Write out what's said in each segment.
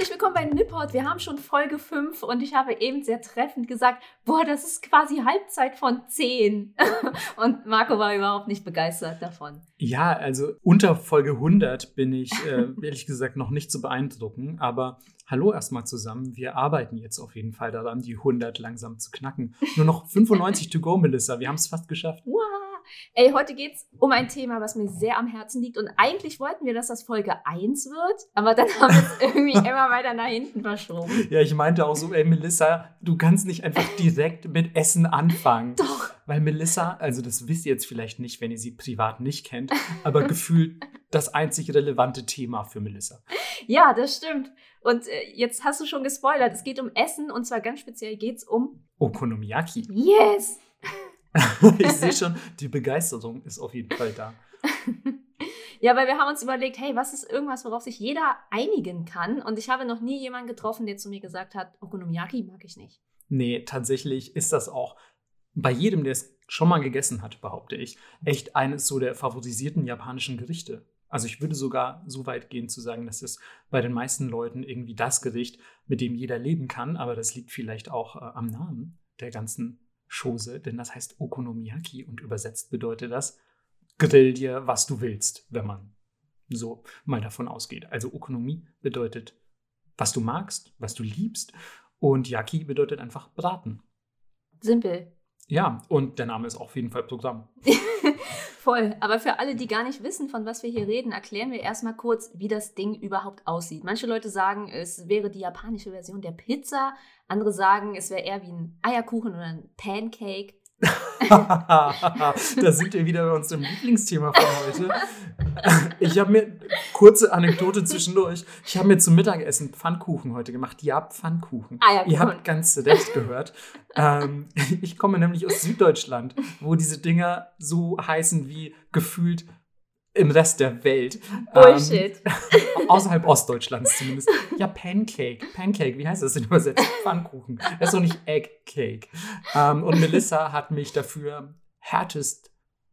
Herzlich willkommen bei Nipport. Wir haben schon Folge 5 und ich habe eben sehr treffend gesagt, boah, das ist quasi Halbzeit von 10. und Marco war überhaupt nicht begeistert davon. Ja, also unter Folge 100 bin ich äh, ehrlich gesagt noch nicht zu beeindrucken, aber hallo erstmal zusammen. Wir arbeiten jetzt auf jeden Fall daran, die 100 langsam zu knacken. Nur noch 95 to go, Melissa. Wir haben es fast geschafft. Wow. Ey, heute geht es um ein Thema, was mir sehr am Herzen liegt. Und eigentlich wollten wir, dass das Folge 1 wird, aber dann haben wir es irgendwie immer weiter nach hinten verschoben. Ja, ich meinte auch so, ey, Melissa, du kannst nicht einfach direkt mit Essen anfangen. Doch. Weil Melissa, also das wisst ihr jetzt vielleicht nicht, wenn ihr sie privat nicht kennt, aber gefühlt das einzig relevante Thema für Melissa. Ja, das stimmt. Und äh, jetzt hast du schon gespoilert. Es geht um Essen und zwar ganz speziell geht es um Okonomiyaki. Yes! ich sehe schon, die Begeisterung ist auf jeden Fall da. Ja, weil wir haben uns überlegt, hey, was ist irgendwas, worauf sich jeder einigen kann? Und ich habe noch nie jemanden getroffen, der zu mir gesagt hat, Okonomiyaki mag ich nicht. Nee, tatsächlich ist das auch bei jedem, der es schon mal gegessen hat, behaupte ich, echt eines so der favorisierten japanischen Gerichte. Also ich würde sogar so weit gehen zu sagen, dass es bei den meisten Leuten irgendwie das Gericht, mit dem jeder leben kann, aber das liegt vielleicht auch äh, am Namen der ganzen Chose, denn das heißt Okonomiyaki und übersetzt bedeutet das, grill dir, was du willst, wenn man so mal davon ausgeht. Also Ökonomie bedeutet, was du magst, was du liebst und Yaki bedeutet einfach braten. Simpel. Ja, und der Name ist auf jeden Fall Programm. Voll. Aber für alle, die gar nicht wissen, von was wir hier reden, erklären wir erstmal kurz, wie das Ding überhaupt aussieht. Manche Leute sagen, es wäre die japanische Version der Pizza. Andere sagen, es wäre eher wie ein Eierkuchen oder ein Pancake. da sind wir wieder bei unserem Lieblingsthema von heute. Ich habe mir, kurze Anekdote zwischendurch, ich habe mir zum Mittagessen Pfannkuchen heute gemacht. Ja, Pfannkuchen. Ah, ja, Ihr habt ganz recht gehört. ähm, ich komme nämlich aus Süddeutschland, wo diese Dinger so heißen wie gefühlt im Rest der Welt. Bullshit. Ähm, außerhalb Ostdeutschlands zumindest. Ja, Pancake. Pancake, wie heißt das denn übersetzt? Pfannkuchen. Das ist doch nicht Egg Cake. Ähm, und Melissa hat mich dafür härtest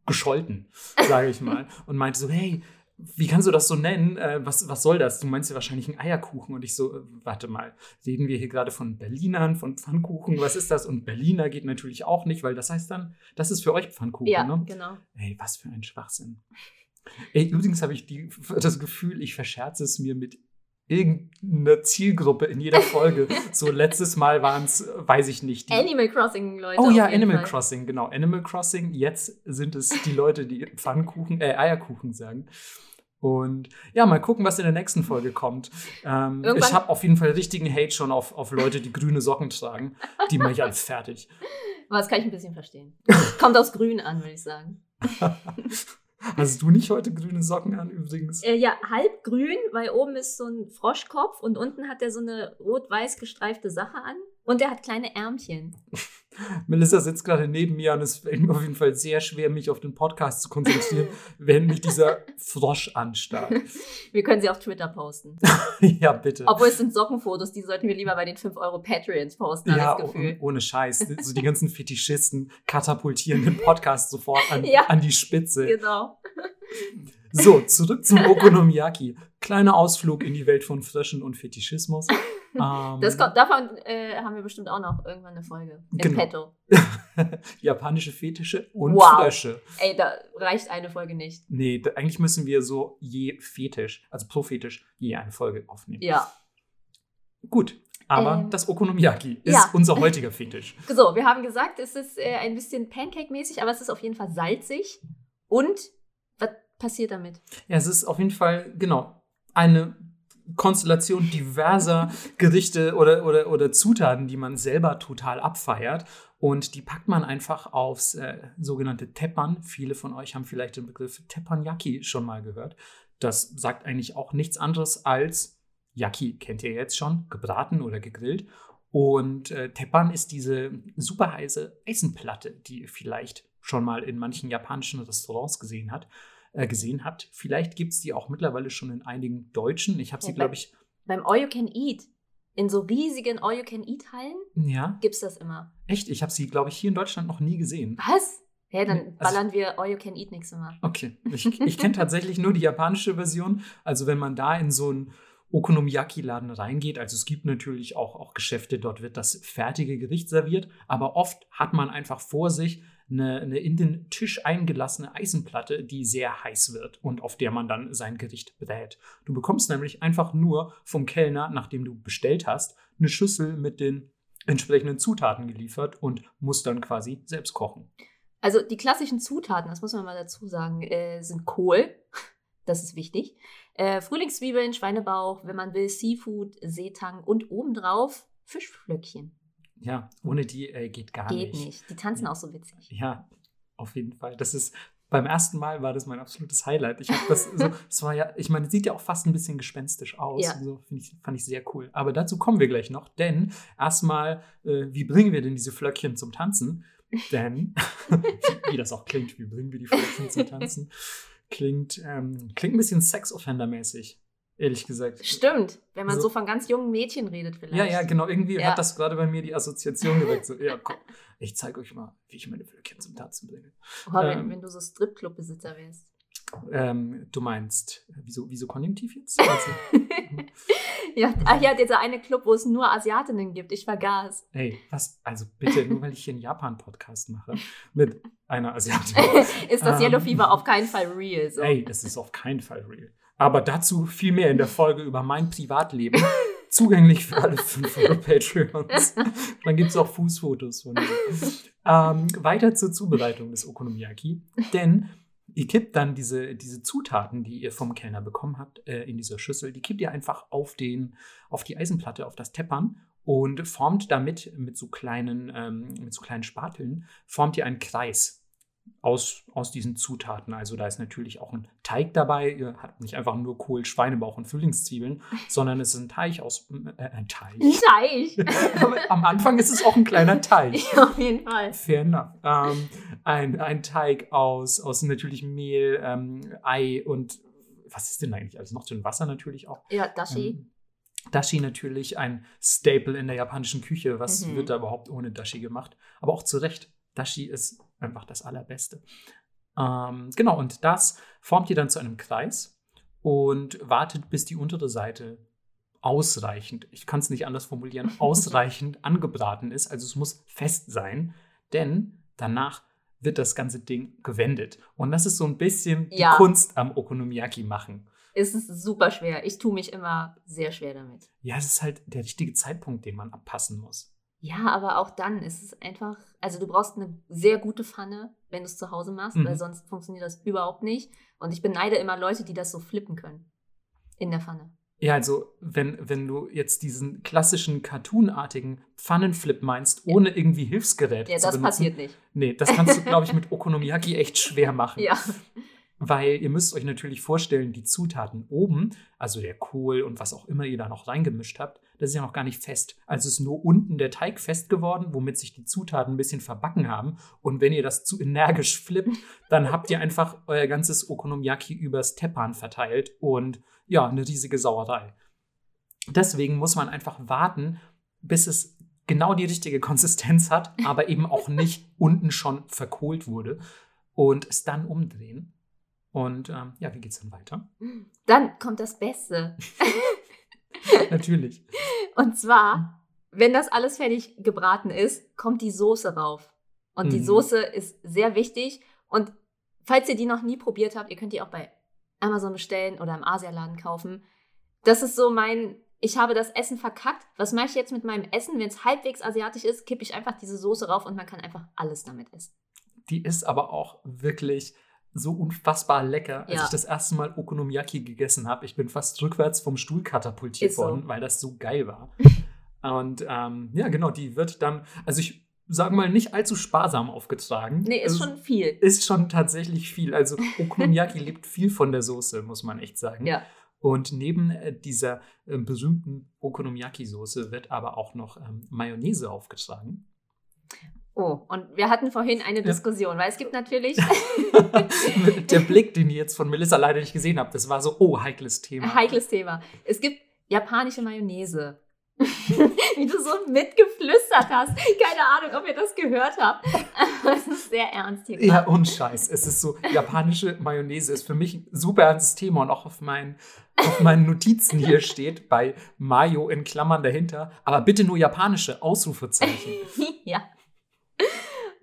gescholten, sage ich mal. Und meinte so, hey, wie kannst du das so nennen? Äh, was, was soll das? Du meinst ja wahrscheinlich einen Eierkuchen. Und ich so, äh, warte mal, reden wir hier gerade von Berlinern, von Pfannkuchen? Was ist das? Und Berliner geht natürlich auch nicht, weil das heißt dann, das ist für euch Pfannkuchen, Ja, ne? genau. Ey, was für ein Schwachsinn. Ey, übrigens habe ich die, das Gefühl, ich verscherze es mir mit irgendeiner Zielgruppe in jeder Folge. so letztes Mal waren es, weiß ich nicht. Animal Crossing, Leute. oh ja, Animal Fall. Crossing, genau. Animal Crossing. Jetzt sind es die Leute, die Pfannkuchen, äh, Eierkuchen sagen. Und ja, mal gucken, was in der nächsten Folge kommt. Ähm, ich habe auf jeden Fall richtigen Hate schon auf, auf Leute, die grüne Socken tragen. Die mache ich alles fertig. Aber das kann ich ein bisschen verstehen. Kommt aus Grün an, würde ich sagen. Hast du nicht heute grüne Socken an übrigens? Äh, ja, halb grün, weil oben ist so ein Froschkopf und unten hat er so eine rot-weiß gestreifte Sache an. Und er hat kleine Ärmchen. Melissa sitzt gerade neben mir und es fällt mir auf jeden Fall sehr schwer, mich auf den Podcast zu konzentrieren, wenn mich dieser Frosch anstarrt. Wir können sie auf Twitter posten. ja, bitte. Obwohl es sind Sockenfotos, die sollten wir lieber bei den 5 Euro Patreons posten, habe ja, ich das Gefühl. oh- ohne Scheiß. So die ganzen Fetischisten katapultieren den Podcast sofort an, Ja. an die Spitze. Genau. So, zurück zum Okonomiyaki. Kleiner Ausflug in die Welt von Fröschen und Fetischismus. Ähm, Das kommt, davon äh, haben wir bestimmt auch noch irgendwann eine Folge. Im Genau. Petto. Japanische Fetische und Wow. Frösche. Ey, da reicht eine Folge nicht. Nee, da, eigentlich müssen wir so je Fetisch, also pro Fetisch, je eine Folge aufnehmen. Ja. Gut, aber Ähm, das Okonomiyaki ist ja. unser heutiger Fetisch. So, wir haben gesagt, es ist äh, ein bisschen Pancake-mäßig, aber es ist auf jeden Fall salzig. Und passiert damit? Ja, es ist auf jeden Fall, genau, eine Konstellation diverser Gerichte oder, oder, oder Zutaten, die man selber total abfeiert. Und die packt man einfach aufs äh, sogenannte Teppan. Viele von euch haben vielleicht den Begriff Teppanyaki schon mal gehört. Das sagt eigentlich auch nichts anderes als Yaki, kennt ihr jetzt schon, gebraten oder gegrillt. Und äh, Teppan ist diese super heiße Eisenplatte, die ihr vielleicht schon mal in manchen japanischen Restaurants gesehen hat äh, gesehen habt. Vielleicht gibt es die auch mittlerweile schon in einigen deutschen. Ich habe sie, Ja, glaube ich, Beim All You Can Eat, in so riesigen All You Can Eat Hallen, ja, gibt es das immer. echt, ich habe sie, glaube ich, hier in Deutschland noch nie gesehen. Was? Ja, dann Also- ballern wir All You Can Eat nächstes Mal. Okay, ich, ich kenne tatsächlich nur die japanische Version. Also wenn man da in so ein Okonomiyaki-Laden reingeht, also es gibt natürlich auch, auch Geschäfte, dort wird das fertige Gericht serviert, aber oft hat man einfach vor sich eine, eine in den Tisch eingelassene Eisenplatte, die sehr heiß wird und auf der man dann sein Gericht brät. Du bekommst nämlich einfach nur vom Kellner, nachdem du bestellt hast, eine Schüssel mit den entsprechenden Zutaten geliefert und musst dann quasi selbst kochen. Also die klassischen Zutaten, das muss man mal dazu sagen, äh, sind Kohl, das ist wichtig, äh, Frühlingszwiebeln, Schweinebauch, wenn man will, Seafood, Seetang und obendrauf Fischflöckchen. Ja, ohne die äh, geht gar Geht nicht. nicht. Die tanzen auch so witzig. Ja, auf jeden Fall. Das ist beim ersten Mal war das mein absolutes Highlight. Ich habe das so, es war ja, ich meine, es sieht ja auch fast ein bisschen gespenstisch aus. Ja. So finde ich, fand ich sehr cool. Aber dazu kommen wir gleich noch, denn erstmal, äh, wie bringen wir denn diese Flöckchen zum Tanzen? Denn, wie, wie das auch klingt, wie bringen wir die Flöckchen zum Tanzen? Klingt, ähm, klingt ein bisschen Sex-Offender-mäßig, ehrlich gesagt. Stimmt, wenn man So- so, von ganz jungen Mädchen redet vielleicht. Ja, ja, genau. Irgendwie Ja. hat das gerade bei mir die Assoziation geweckt. So, ja, komm, ich zeige euch mal, wie ich meine Flöckchen zum Tanzen bringe. Wenn, Ähm. wenn du so Stripclub-Besitzer wärst. Ähm, du meinst, wieso, wieso Konjunktiv jetzt? Also, Ja, ach ja, dieser eine Club, wo es nur Asiatinnen gibt. Ich vergaß. ey, was? Also bitte, nur weil ich hier einen Japan-Podcast mache mit einer Asiatin. ist das Ähm. Yellow Fever auf keinen Fall real. So. Ey, es ist auf keinen Fall real. Aber dazu viel mehr in der Folge über mein Privatleben. Zugänglich für alle 5 Euro Patreons. Dann gibt es auch Fußfotos von mir. Ähm, weiter zur Zubereitung des Okonomiyaki. Denn ihr kippt dann diese, diese Zutaten, die ihr vom Kellner bekommen habt, äh, in dieser Schüssel, die kippt ihr einfach auf, den, auf die Eisenplatte, auf das Teppern und formt damit mit so kleinen, ähm, mit so kleinen Spateln, formt ihr einen Kreis aus, aus diesen Zutaten. Also da ist natürlich auch ein Teig dabei. Ihr habt nicht einfach nur Kohl, Schweinebauch und Frühlingszwiebeln, sondern es ist ein Teig aus äh, ein Teig. Teich. Aber am Anfang ist es auch ein kleiner Teig. auf jeden Fall. Fair enough. Ähm, ein, ein Teig aus, aus natürlich Mehl, ähm, Ei und was ist denn eigentlich alles noch drin? Wasser natürlich auch. Ja, Dashi. Ähm, Dashi natürlich ein Staple in der japanischen Küche. Was Mhm. wird da überhaupt ohne Dashi gemacht? Aber auch zu Recht. Dashi ist einfach das Allerbeste. Ähm, genau, und das formt ihr dann zu einem Kreis und wartet, bis die untere Seite ausreichend, ich kann es nicht anders formulieren, ausreichend angebraten ist. Also es muss fest sein, denn danach wird das ganze Ding gewendet. Und das ist so ein bisschen die Ja. Kunst am Okonomiyaki machen. Es ist super schwer. Ich tue mich immer sehr schwer damit. Ja, es ist halt der richtige Zeitpunkt, den man abpassen muss. Ja, aber auch dann ist es einfach, also du brauchst eine sehr gute Pfanne, wenn du es zu Hause machst, Mhm. weil sonst funktioniert das überhaupt nicht. Und ich beneide immer Leute, die das so flippen können. In der Pfanne. Ja, also wenn, wenn du jetzt diesen klassischen cartoonartigen Pfannenflip meinst, ohne irgendwie Hilfsgerät Ja, zu das benutzen, passiert nicht. Nee, das kannst du, glaube ich, mit Okonomiyaki echt schwer machen. Ja. Weil ihr müsst euch natürlich vorstellen, die Zutaten oben, also der Kohl und was auch immer ihr da noch reingemischt habt, das ist ja noch gar nicht fest. Also ist nur unten der Teig fest geworden, womit sich die Zutaten ein bisschen verbacken haben. Und wenn ihr das zu energisch flippt, dann habt ihr einfach euer ganzes Okonomiyaki übers Teppan verteilt und ja, eine riesige Sauerei. Deswegen muss man einfach warten, bis es genau die richtige Konsistenz hat, aber eben auch nicht unten schon verkohlt wurde und es dann umdrehen. Und ähm, ja, wie geht's dann weiter? Dann kommt das Beste. Natürlich. Und zwar, wenn das alles fertig gebraten ist, kommt die Soße rauf. Und die Mhm. Soße ist sehr wichtig. Und falls ihr die noch nie probiert habt, ihr könnt die auch bei Amazon bestellen oder im Asialaden kaufen. Das ist so mein, ich habe das Essen verkackt. Was mache ich jetzt mit meinem Essen? Wenn es halbwegs asiatisch ist, kippe ich einfach diese Soße rauf und man kann einfach alles damit essen. Die ist aber auch wirklich so unfassbar lecker. Als Ja. ich das erste Mal Okonomiyaki gegessen habe, ich bin fast rückwärts vom Stuhl katapultiert so. worden, weil das so geil war. Und ähm, ja, genau, die wird dann, also ich sage mal, nicht allzu sparsam aufgetragen. Nee, ist Es schon viel. ist schon tatsächlich viel. Also Okonomiyaki lebt viel von der Soße, muss man echt sagen. Ja. Und neben äh, dieser äh, berühmten Okonomiyaki-Soße wird aber auch noch ähm, Mayonnaise aufgetragen. Oh, und wir hatten vorhin eine Ja. Diskussion, weil es gibt natürlich der Blick, den ihr jetzt von Melissa leider nicht gesehen habt, das war so, oh, heikles Thema. Heikles Thema. Es gibt japanische Mayonnaise Wie du so mitgeflüstert hast. Keine Ahnung, ob ihr das gehört habt. Es ist sehr ernst hier. Ja, und Scheiß. Es ist so, japanische Mayonnaise ist für mich ein super ernstes Thema und auch auf meinen, auf meinen Notizen hier steht bei Mayo in Klammern dahinter. Aber bitte nur japanische Ausrufezeichen. ja.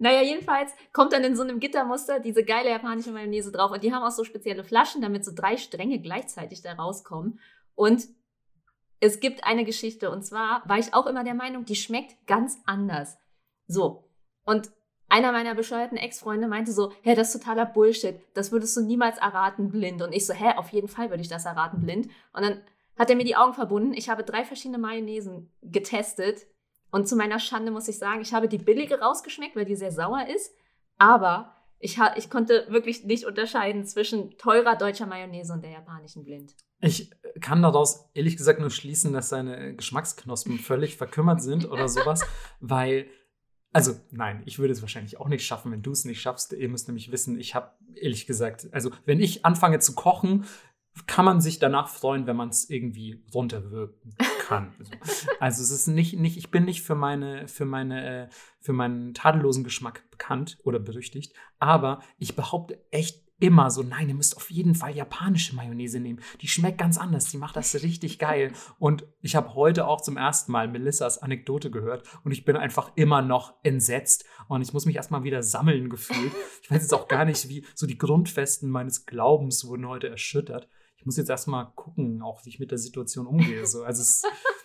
Naja, jedenfalls kommt dann in so einem Gittermuster diese geile japanische Mayonnaise drauf. Und die haben auch so spezielle Flaschen, damit so drei Stränge gleichzeitig da rauskommen. Und es gibt eine Geschichte und zwar war ich auch immer der Meinung, die schmeckt ganz anders. So. Und einer meiner bescheuerten Ex-Freunde meinte so, hä, das ist totaler Bullshit. Das würdest du niemals erraten blind. Und ich so, hä, auf jeden Fall würde ich das erraten blind. Und dann hat er mir die Augen verbunden. Ich habe drei verschiedene Mayonnaisen getestet. Und zu meiner Schande muss ich sagen, ich habe die billige rausgeschmeckt, weil die sehr sauer ist. Aber ich, ich konnte wirklich nicht unterscheiden zwischen teurer deutscher Mayonnaise und der japanischen blind. Ich kann daraus ehrlich gesagt nur schließen, dass seine Geschmacksknospen völlig verkümmert sind oder sowas, weil, also nein, ich würde es wahrscheinlich auch nicht schaffen, wenn du es nicht schaffst. Ihr müsst nämlich wissen, ich habe ehrlich gesagt, also wenn ich anfange zu kochen, kann man sich danach freuen, wenn man es irgendwie runterwirken kann. also es ist nicht, nicht, ich bin nicht für meine, für meine, äh, für meinen tadellosen Geschmack bekannt oder berüchtigt, aber ich behaupte echt immer so, nein, ihr müsst auf jeden Fall japanische Mayonnaise nehmen. Die schmeckt ganz anders, die macht das richtig geil. Und ich habe heute auch zum ersten Mal Melissas Anekdote gehört und ich bin einfach immer noch entsetzt und ich muss mich erstmal wieder sammeln gefühlt. Ich weiß jetzt auch gar nicht, wie so die Grundfesten meines Glaubens wurden heute erschüttert. Ich muss jetzt erstmal gucken, auch wie ich mit der Situation umgehe. So, also es,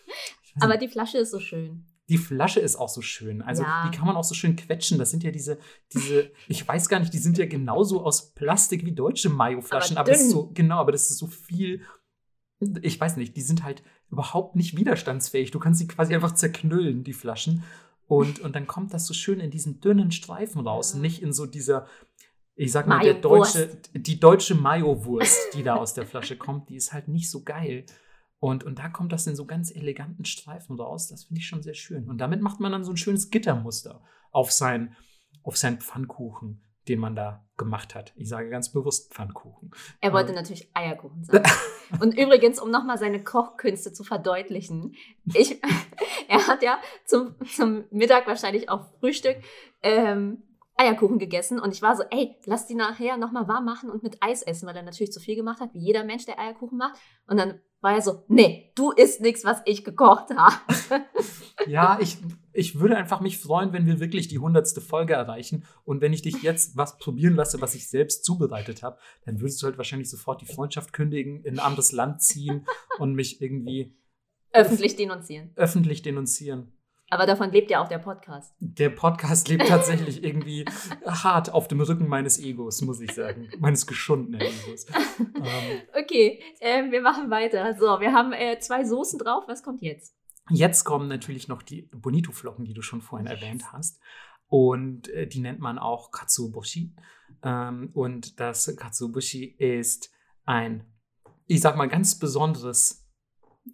Aber die Flasche ist so schön die Flasche ist auch so schön. Also ja. die kann man auch so schön quetschen. Das sind ja diese, diese, ich weiß gar nicht, die sind ja genauso aus Plastik wie deutsche Mayo-Flaschen, aber, aber das ist so, genau, aber das ist so viel, ich weiß nicht, die sind halt überhaupt nicht widerstandsfähig. Du kannst sie quasi einfach zerknüllen, die Flaschen. Und, und dann kommt das so schön in diesen dünnen Streifen raus, ja. nicht in so dieser, ich sag mal, der deutsche, die deutsche Mayo-Wurst, die da aus der Flasche kommt, die ist halt nicht so geil. Und, und da kommt das in so ganz eleganten Streifen raus. Das finde ich schon sehr schön. Und damit macht man dann so ein schönes Gittermuster auf, sein, auf seinen Pfannkuchen, den man da gemacht hat. Ich sage ganz bewusst Pfannkuchen. Er wollte ähm. natürlich Eierkuchen sagen. und übrigens, um nochmal seine Kochkünste zu verdeutlichen, ich, er hat ja zum, zum Mittag wahrscheinlich auch Frühstück ähm, Eierkuchen gegessen und ich war so, ey, lass die nachher nochmal warm machen und mit Eis essen, weil er natürlich zu viel gemacht hat, wie jeder Mensch, der Eierkuchen macht. Und dann war er so, nee, du isst nichts, was ich gekocht habe. Ja, ich, ich würde einfach mich freuen, wenn wir wirklich die hundertste Folge erreichen. Und wenn ich dich jetzt was probieren lasse, was ich selbst zubereitet habe, dann würdest du halt wahrscheinlich sofort die Freundschaft kündigen, in ein anderes Land ziehen und mich irgendwie öffentlich denunzieren. Öffentlich denunzieren. Aber davon lebt ja auch der Podcast. Der Podcast lebt tatsächlich irgendwie hart auf dem Rücken meines Egos, muss ich sagen. Meines geschundenen Egos. ähm. Okay, äh, wir machen weiter. So, wir haben äh, zwei Soßen drauf. Was kommt jetzt? Jetzt kommen natürlich noch die Bonito-Flocken, die du schon vorhin yes. erwähnt hast. Und äh, die nennt man auch Katsuobushi. Ähm, und das Katsuobushi ist ein, ich sag mal, ganz besonderes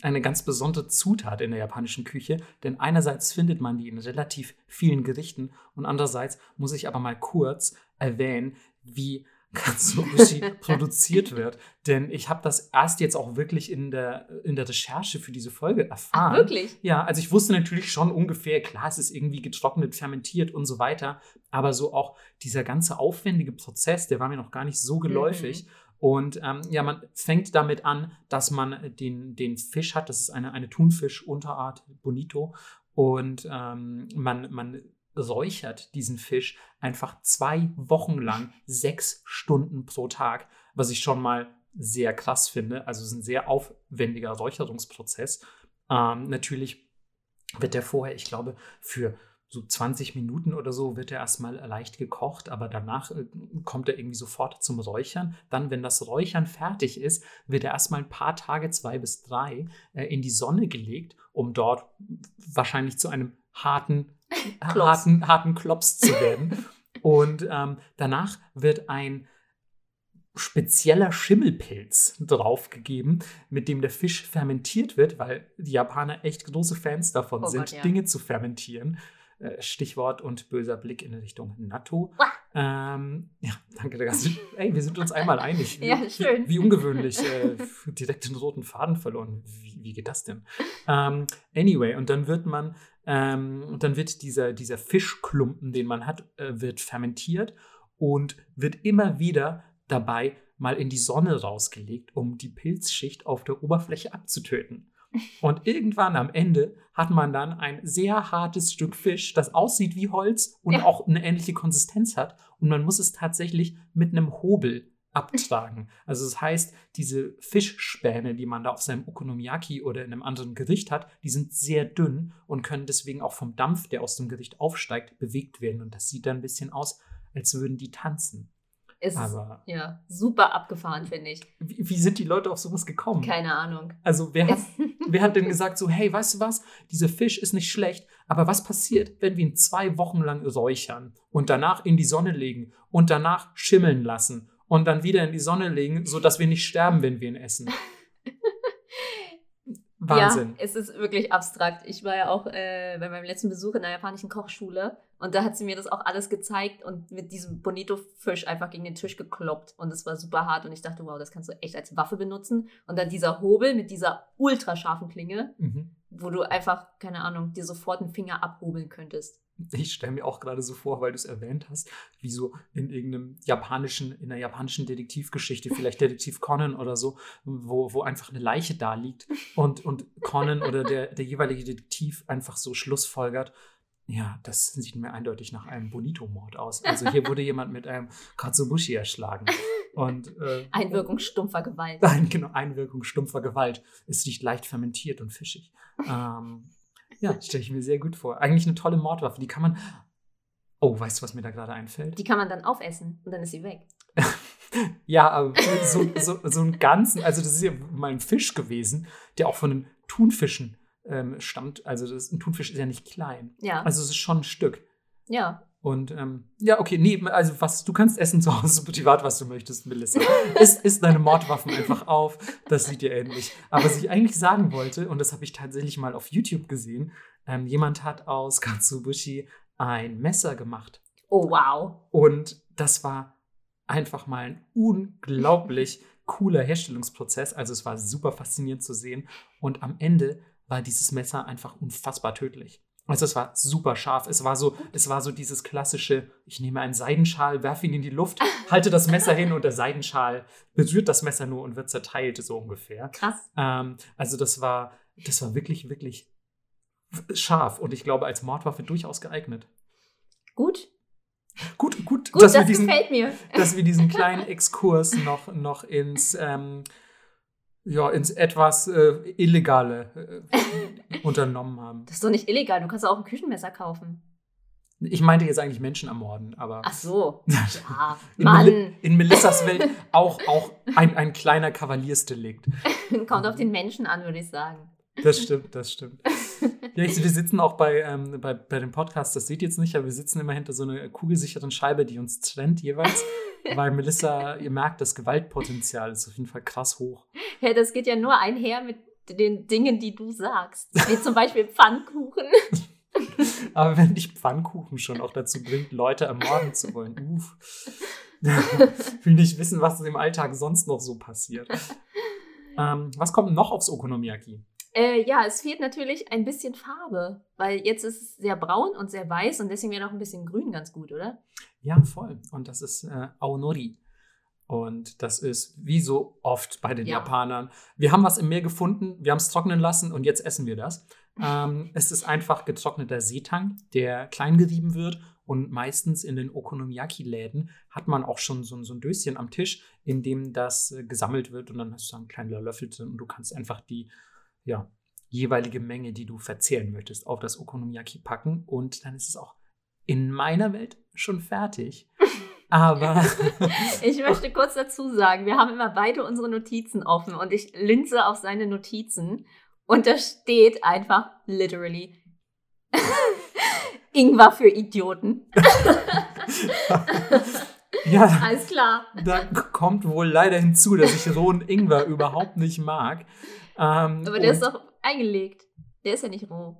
eine ganz besondere Zutat in der japanischen Küche, denn einerseits findet man die in relativ vielen Gerichten und andererseits muss ich aber mal kurz erwähnen, wie Katsuobushi produziert wird. Denn ich habe das erst jetzt auch wirklich in der, in der Recherche für diese Folge erfahren. Ach, wirklich? Ja, also ich wusste natürlich schon ungefähr, klar, es ist irgendwie getrocknet, fermentiert und so weiter. Aber so auch dieser ganze aufwendige Prozess, der war mir noch gar nicht so geläufig. Mhm. Und ähm, ja, man fängt damit an, dass man den, den Fisch hat. Das ist eine, eine Thunfisch-Unterart, Bonito. Und ähm, man, man räuchert diesen Fisch einfach zwei Wochen lang, sechs Stunden pro Tag, was ich schon mal sehr krass finde. Also es ist ein sehr aufwendiger Räucherungsprozess. Ähm, natürlich wird der vorher, ich glaube, für so 20 Minuten oder so wird er erstmal leicht gekocht, aber danach äh, kommt er irgendwie sofort zum Räuchern. Dann, wenn das Räuchern fertig ist, wird er erstmal ein paar Tage, zwei bis drei, äh, in die Sonne gelegt, um dort wahrscheinlich zu einem harten, Klops. harten, harten Klops zu werden. Und ähm, danach wird ein spezieller Schimmelpilz draufgegeben, mit dem der Fisch fermentiert wird, weil die Japaner echt große Fans davon oh sind, Gott, ja. Dinge zu fermentieren. Äh, Stichwort und böser Blick in Richtung Natto. Ähm, ja, danke. Ey, wir sind uns einmal einig. Wie, Ja, schön. Wie, ungewöhnlich. Äh, direkt den roten Faden verloren. Wie, wie geht das denn? Ähm, anyway, und dann wird man, ähm, dann wird dieser, dieser Fischklumpen, den man hat, äh, wird fermentiert und wird immer wieder dabei mal in die Sonne rausgelegt, um die Pilzschicht auf der Oberfläche abzutöten. Und irgendwann am Ende hat man dann ein sehr hartes Stück Fisch, das aussieht wie Holz und Ja. auch eine ähnliche Konsistenz hat. Und man muss es tatsächlich mit einem Hobel abtragen. Also das heißt, diese Fischspäne, die man da auf seinem Okonomiyaki oder in einem anderen Gericht hat, die sind sehr dünn und können deswegen auch vom Dampf, der aus dem Gericht aufsteigt, bewegt werden. Und das sieht dann ein bisschen aus, als würden die tanzen. Es ist Aber ja super abgefahren, finde ich. wie, wie sind die Leute auf sowas gekommen? Keine Ahnung. Also wer hat, wer hat denn gesagt so, hey, weißt du was, dieser Fisch ist nicht schlecht, aber was passiert, wenn wir ihn zwei Wochen lang räuchern und danach in die Sonne legen und danach schimmeln lassen und dann wieder in die Sonne legen, sodass wir nicht sterben, wenn wir ihn essen? Wahnsinn. Ja, es ist wirklich abstrakt. Ich war ja auch äh, bei meinem letzten Besuch in einer japanischen Kochschule und da hat sie mir das auch alles gezeigt und mit diesem Bonito-Fisch einfach gegen den Tisch gekloppt und es war super hart und ich dachte, wow, das kannst du echt als Waffe benutzen. Und dann dieser Hobel mit dieser ultrascharfen Klinge, Mhm. wo du einfach, keine Ahnung, dir sofort einen Finger abhobeln könntest. Ich stelle mir auch gerade so vor, weil du es erwähnt hast, wie so in irgendeinem japanischen, in einer japanischen Detektivgeschichte, vielleicht Detektiv Conan oder so, wo, wo einfach eine Leiche da liegt und, und Conan oder der, der jeweilige Detektiv einfach so schlussfolgert, ja, das sieht mir eindeutig nach einem Bonito-Mord aus. Also hier wurde jemand mit einem Katsubushi erschlagen. Und äh, Einwirkung stumpfer Gewalt. Nein, genau, Einwirkung stumpfer Gewalt. Es riecht leicht fermentiert und fischig. Ähm, ja, stelle ich mir sehr gut vor. Eigentlich eine tolle Mordwaffe. Die kann man. Oh, weißt du, was mir da gerade einfällt? Die kann man dann aufessen und dann ist sie weg. Ja, aber so, so, so einen ganzen, also das ist ja mal ein Fisch gewesen, der auch von den Thunfischen ähm, stammt. Also das, ein Thunfisch ist ja nicht klein. Ja, Also es ist schon ein Stück. ja. Und ähm, ja, okay, nee, also was, du kannst essen zu Hause privat, was du möchtest, Melissa. Isst, isst deine Mordwaffen einfach auf, das sieht dir ähnlich. Aber was ich eigentlich sagen wollte, und das habe ich tatsächlich mal auf YouTube gesehen, ähm, jemand hat aus Katsubushi ein Messer gemacht. Oh, wow. Und das war einfach mal ein unglaublich cooler Herstellungsprozess. Also es war super faszinierend zu sehen. Und am Ende war dieses Messer einfach unfassbar tödlich. Also es war super scharf. Es war so, es war so dieses klassische, ich nehme einen Seidenschal, werfe ihn in die Luft, halte das Messer hin und der Seidenschal berührt das Messer nur und wird zerteilt, so ungefähr. Krass. Ähm, also das war, das war wirklich, wirklich scharf und ich glaube als Mordwaffe durchaus geeignet. Gut. Gut, gut, Gut, dass, das wir diesen, gefällt mir. dass wir diesen kleinen Exkurs noch, noch ins, ähm, ja, ins etwas äh, Illegale äh, unternommen haben. Das ist doch nicht illegal. Du kannst auch ein Küchenmesser kaufen. Ich meinte jetzt eigentlich Menschen ermorden, aber Ach so. Ja, in, Mann. in Melissas Welt auch, auch ein, ein kleiner Kavaliersdelikt. Kommt auf den Menschen an, würde ich sagen. Das stimmt, das stimmt. Ja, ich, wir sitzen auch bei, ähm, bei, bei dem Podcast, das seht ihr jetzt nicht, aber wir sitzen immer hinter so einer kugelsicheren Scheibe, die uns trennt jeweils. Weil Melissa, ihr merkt, das Gewaltpotenzial ist auf jeden Fall krass hoch. Ja, das geht ja nur einher mit den Dingen, die du sagst. Wie zum Beispiel Pfannkuchen. Aber wenn dich Pfannkuchen schon auch dazu bringt, Leute ermorden zu wollen, uff. will nicht wissen, was im Alltag sonst noch so passiert. Ähm, was kommt noch aufs Okonomiyaki? Äh, ja, es fehlt natürlich ein bisschen Farbe, weil jetzt ist es sehr braun und sehr weiß und deswegen wäre noch ein bisschen grün ganz gut, oder? Ja, voll. Und das ist äh, Aonori. Und das ist wie so oft bei den Ja. Japanern. Wir haben was im Meer gefunden, wir haben es trocknen lassen und jetzt essen wir das. Ähm, es ist einfach getrockneter Seetang, der klein gerieben wird. Und meistens in den Okonomiyaki-Läden hat man auch schon so, so ein Döschen am Tisch, in dem das äh, gesammelt wird und dann hast du einen kleinen Löffel drin und du kannst einfach die ja, jeweilige Menge, die du verzehren möchtest, auf das Okonomiyaki packen und dann ist es auch in meiner Welt schon fertig. Aber Ich möchte kurz dazu sagen, wir haben immer beide unsere Notizen offen und ich linse auf seine Notizen und da steht einfach literally Ingwer für Idioten. ja, Alles klar. da kommt wohl leider hinzu, dass ich rohen Ingwer überhaupt nicht mag. Ähm, Aber der ist doch eingelegt. Der ist ja nicht roh.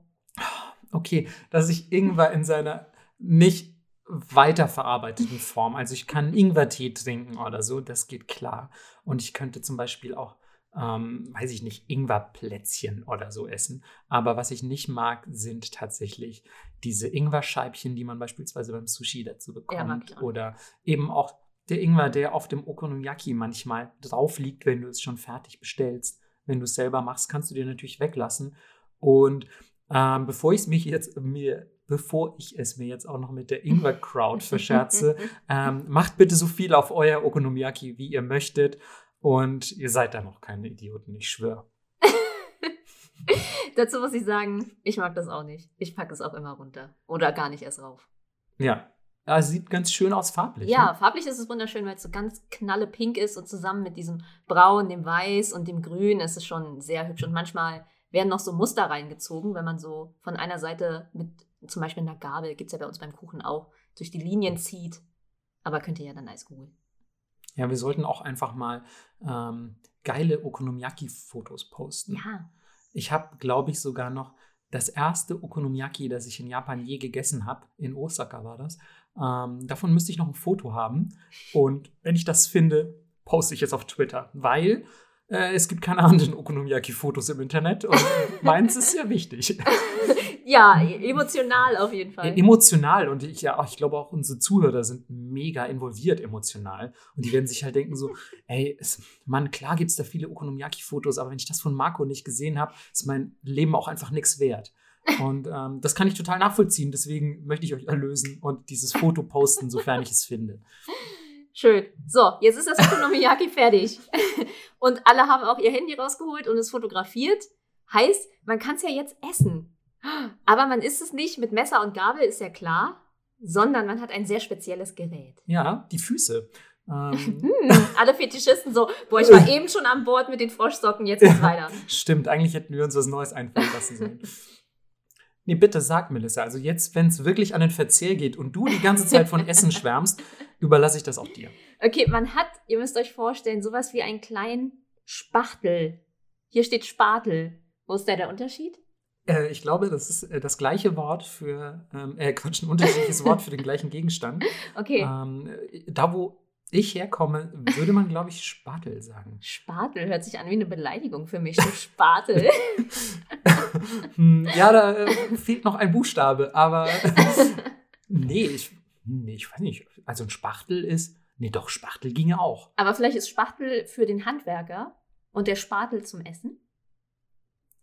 okay, dass ich Ingwer in seiner nicht weiterverarbeiteten Form. Also ich kann Ingwertee trinken oder so, das geht klar. Und ich könnte zum Beispiel auch, ähm, weiß ich nicht, Ingwerplätzchen oder so essen. Aber was ich nicht mag, sind tatsächlich diese Ingwerscheibchen, die man beispielsweise beim Sushi dazu bekommt. Ja, oder eben auch der Ingwer, der auf dem Okonomiyaki manchmal drauf liegt, wenn du es schon fertig bestellst. Wenn du es selber machst, kannst du dir natürlich weglassen. Und ähm, bevor ich es mich jetzt mir bevor ich es mir jetzt auch noch mit der Ingwer-Crowd verscherze, ähm, macht bitte so viel auf euer Okonomiyaki, wie ihr möchtet. Und ihr seid da noch keine Idioten, ich schwöre. Dazu muss ich sagen, ich mag das auch nicht. Ich packe es auch immer runter. Oder gar nicht erst rauf. Ja. Also sieht ganz schön aus farblich. Ja, ne? farblich ist es wunderschön, weil es so ganz knalle pink ist und zusammen mit diesem Braun, dem Weiß und dem Grün ist es schon sehr hübsch. Und manchmal werden noch so Muster reingezogen, wenn man so von einer Seite mit zum Beispiel einer Gabel, gibt es ja bei uns beim Kuchen auch, durch die Linien zieht. Aber könnt ihr ja dann alles googeln. Ja, wir sollten auch einfach mal ähm, geile Okonomiyaki-Fotos posten. Ja. Ich habe, glaube ich, sogar noch das erste Okonomiyaki, das ich in Japan je gegessen habe. In Osaka war das. Ähm, davon müsste ich noch ein Foto haben. Und wenn ich das finde, poste ich es auf Twitter, weil äh, es gibt keine anderen Okonomiyaki-Fotos im Internet und meins ist sehr wichtig. ja, emotional auf jeden Fall. Emotional und ich, ja, ich glaube auch unsere Zuhörer sind mega involviert emotional und die werden sich halt denken so, ey, es, Mann, klar gibt es da viele Okonomiyaki-Fotos, aber wenn ich das von Marco nicht gesehen habe, ist mein Leben auch einfach nichts wert. Und ähm, das kann ich total nachvollziehen, deswegen möchte ich euch erlösen und dieses Foto posten, sofern ich es finde. Schön. So, jetzt ist das Okonomiyaki fertig. Und alle haben auch ihr Handy rausgeholt und es fotografiert. Heißt, man kann es ja jetzt essen. Aber man isst es nicht mit Messer und Gabel, ist ja klar, sondern man hat ein sehr spezielles Gerät. Ja, die Füße. Ähm. Hm, alle Fetischisten so, boah, ich war eben schon an Bord mit den Froschsocken, jetzt geht's weiter. Stimmt, eigentlich hätten wir uns was Neues einfallen lassen sollen. Nee, bitte sag, Melissa. Also jetzt, wenn es wirklich an den Verzehr geht und du die ganze Zeit von Essen schwärmst, überlasse ich das auch dir. Okay, man hat, ihr müsst euch vorstellen, sowas wie einen kleinen Spachtel. Hier steht Spatel. Wo ist da der Unterschied? Äh, ich glaube, das ist äh, das gleiche Wort für, ähm, äh, Quatsch, ein unterschiedliches Wort für den gleichen Gegenstand. Okay. Ähm, da, wo ich herkomme, würde man, glaube ich, Spatel sagen. Spatel hört sich an wie eine Beleidigung für mich. Spatel. Hm, ja, da äh, fehlt noch ein Buchstabe, aber nee, ich, nee, ich weiß nicht. Also ein Spachtel ist, nee, doch, Spachtel ginge auch. Aber vielleicht ist Spachtel für den Handwerker und der Spatel zum Essen?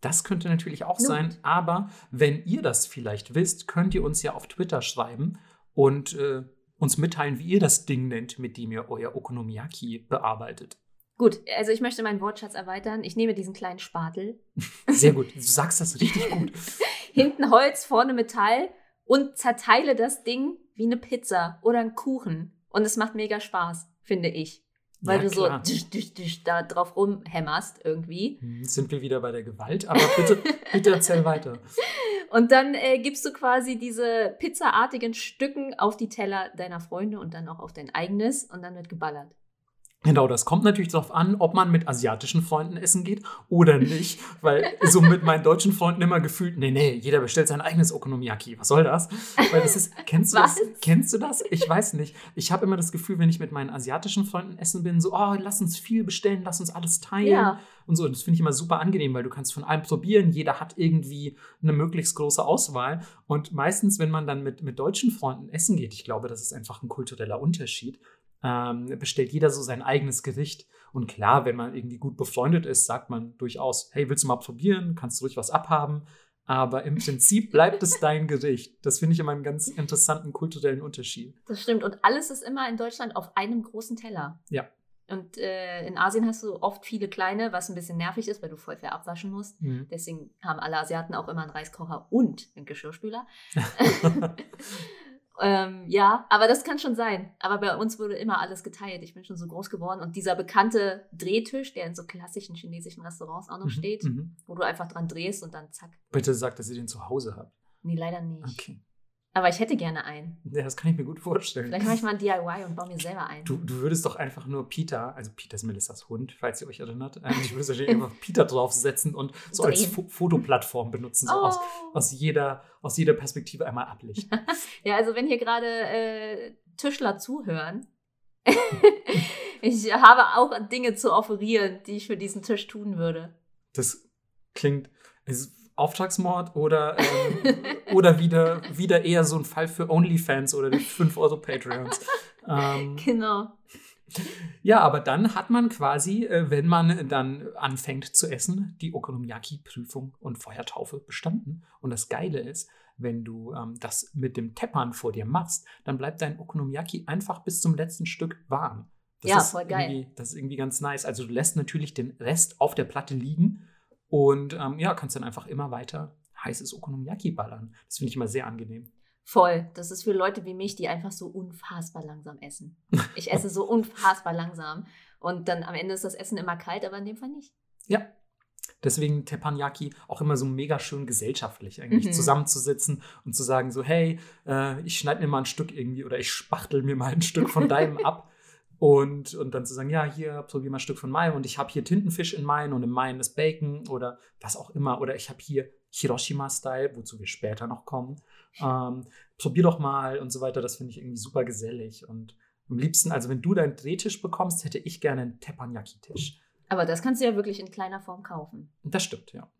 Das könnte natürlich auch Nun sein, aber wenn ihr das vielleicht wisst, könnt ihr uns ja auf Twitter schreiben und äh, uns mitteilen, wie ihr das Ding nennt, mit dem ihr euer Okonomiyaki bearbeitet. Gut, also ich möchte meinen Wortschatz erweitern. Ich nehme diesen kleinen Spatel. Sehr gut, du sagst das richtig gut. Hinten Holz, vorne Metall und zerteile das Ding wie eine Pizza oder einen Kuchen. Und es macht mega Spaß, finde ich. Weil Ja, du so tsch, tsch, tsch, da drauf rumhämmerst irgendwie. Hm, Sind wir wieder bei der Gewalt, aber bitte, bitte erzähl weiter. Und dann äh, gibst du quasi diese pizzaartigen Stücken auf die Teller deiner Freunde und dann auch auf dein eigenes und dann wird geballert. Genau, das kommt natürlich darauf an, ob man mit asiatischen Freunden essen geht oder nicht, weil so mit meinen deutschen Freunden immer gefühlt, nee, nee, jeder bestellt sein eigenes Okonomiyaki. Was soll das? Weil das ist, kennst du das? Was? Kennst du das? Ich weiß nicht. Ich habe immer das Gefühl, wenn ich mit meinen asiatischen Freunden essen bin, so, oh, lass uns viel bestellen, lass uns alles teilen Ja. und so. Und das finde ich immer super angenehm, weil du kannst von allem probieren. Jeder hat irgendwie eine möglichst große Auswahl. Und meistens, wenn man dann mit, mit deutschen Freunden essen geht, ich glaube, das ist einfach ein kultureller Unterschied, ähm, bestellt jeder so sein eigenes Gericht. Und klar, wenn man irgendwie gut befreundet ist, sagt man durchaus, hey, willst du mal probieren? Kannst du ruhig was abhaben? Aber im Prinzip bleibt es dein Gericht. Das finde ich immer einen ganz interessanten kulturellen Unterschied. Das stimmt. Und alles ist immer in Deutschland auf einem großen Teller. Ja. Und äh, in Asien hast du oft viele kleine, was ein bisschen nervig ist, weil du voll viel abwaschen musst. Mhm. Deswegen haben alle Asiaten auch immer einen Reiskocher und einen Geschirrspüler. ähm, ja, aber das kann schon sein. Aber bei uns wurde immer alles geteilt. Ich bin schon so groß geworden. Und dieser bekannte Drehtisch, der in so klassischen chinesischen Restaurants auch noch Mhm, steht, mhm. wo du einfach dran drehst und dann zack. Bitte sag, dass ihr den zu Hause habt. Nee, leider nicht. Okay. Aber ich hätte gerne einen. Ja, das kann ich mir gut vorstellen. Vielleicht mache ich mal ein DIY und baue mir selber einen. Du, du würdest doch einfach nur Peter, also Peter ist Melissas Hund, falls ihr euch erinnert, ähm, ich würde wahrscheinlich einfach Peter draufsetzen und so als Drehen. Fo Fotoplattform benutzen, so aus, Oh. aus, jeder, aus jeder Perspektive einmal ablichten. Ja, also wenn hier gerade äh, Tischler zuhören, ich habe auch Dinge zu offerieren, die ich für diesen Tisch tun würde. Das klingt ist Auftragsmord oder, ähm, oder wieder, wieder eher so ein Fall für OnlyFans oder die 5 Euro Patreons. Ähm, Genau. Ja, aber dann hat man quasi, äh, wenn man dann anfängt zu essen, die Okonomiyaki-Prüfung und Feuertaufe bestanden. Und das Geile ist, wenn du ähm, das mit dem Teppern vor dir machst, dann bleibt dein Okonomiyaki einfach bis zum letzten Stück warm. Das Ja, ist voll geil. Das ist irgendwie ganz nice. Also du lässt natürlich den Rest auf der Platte liegen und ähm, ja, kannst dann einfach immer weiter heißes Okonomiyaki ballern. Das finde ich immer sehr angenehm. Voll. Das ist für Leute wie mich, die einfach so unfassbar langsam essen. Ich esse so unfassbar langsam. Und dann am Ende ist das Essen immer kalt, aber in dem Fall nicht. Ja. Deswegen Teppanyaki auch immer so mega schön gesellschaftlich eigentlich Mhm. zusammenzusitzen und zu sagen so, hey, äh, ich schneide mir mal ein Stück irgendwie oder ich spachtel mir mal ein Stück von deinem ab und, und dann zu sagen, ja, hier, probier mal ein Stück von meinem und ich habe hier Tintenfisch in meinen und in meinen ist Bacon oder was auch immer oder ich habe hier Hiroshima-Style, wozu wir später noch kommen. Ähm, probier doch mal und so weiter, das finde ich irgendwie super gesellig und am liebsten, also wenn du deinen Drehtisch bekommst, hätte ich gerne einen Teppanyaki-Tisch. Aber das kannst du ja wirklich in kleiner Form kaufen. Das stimmt, ja.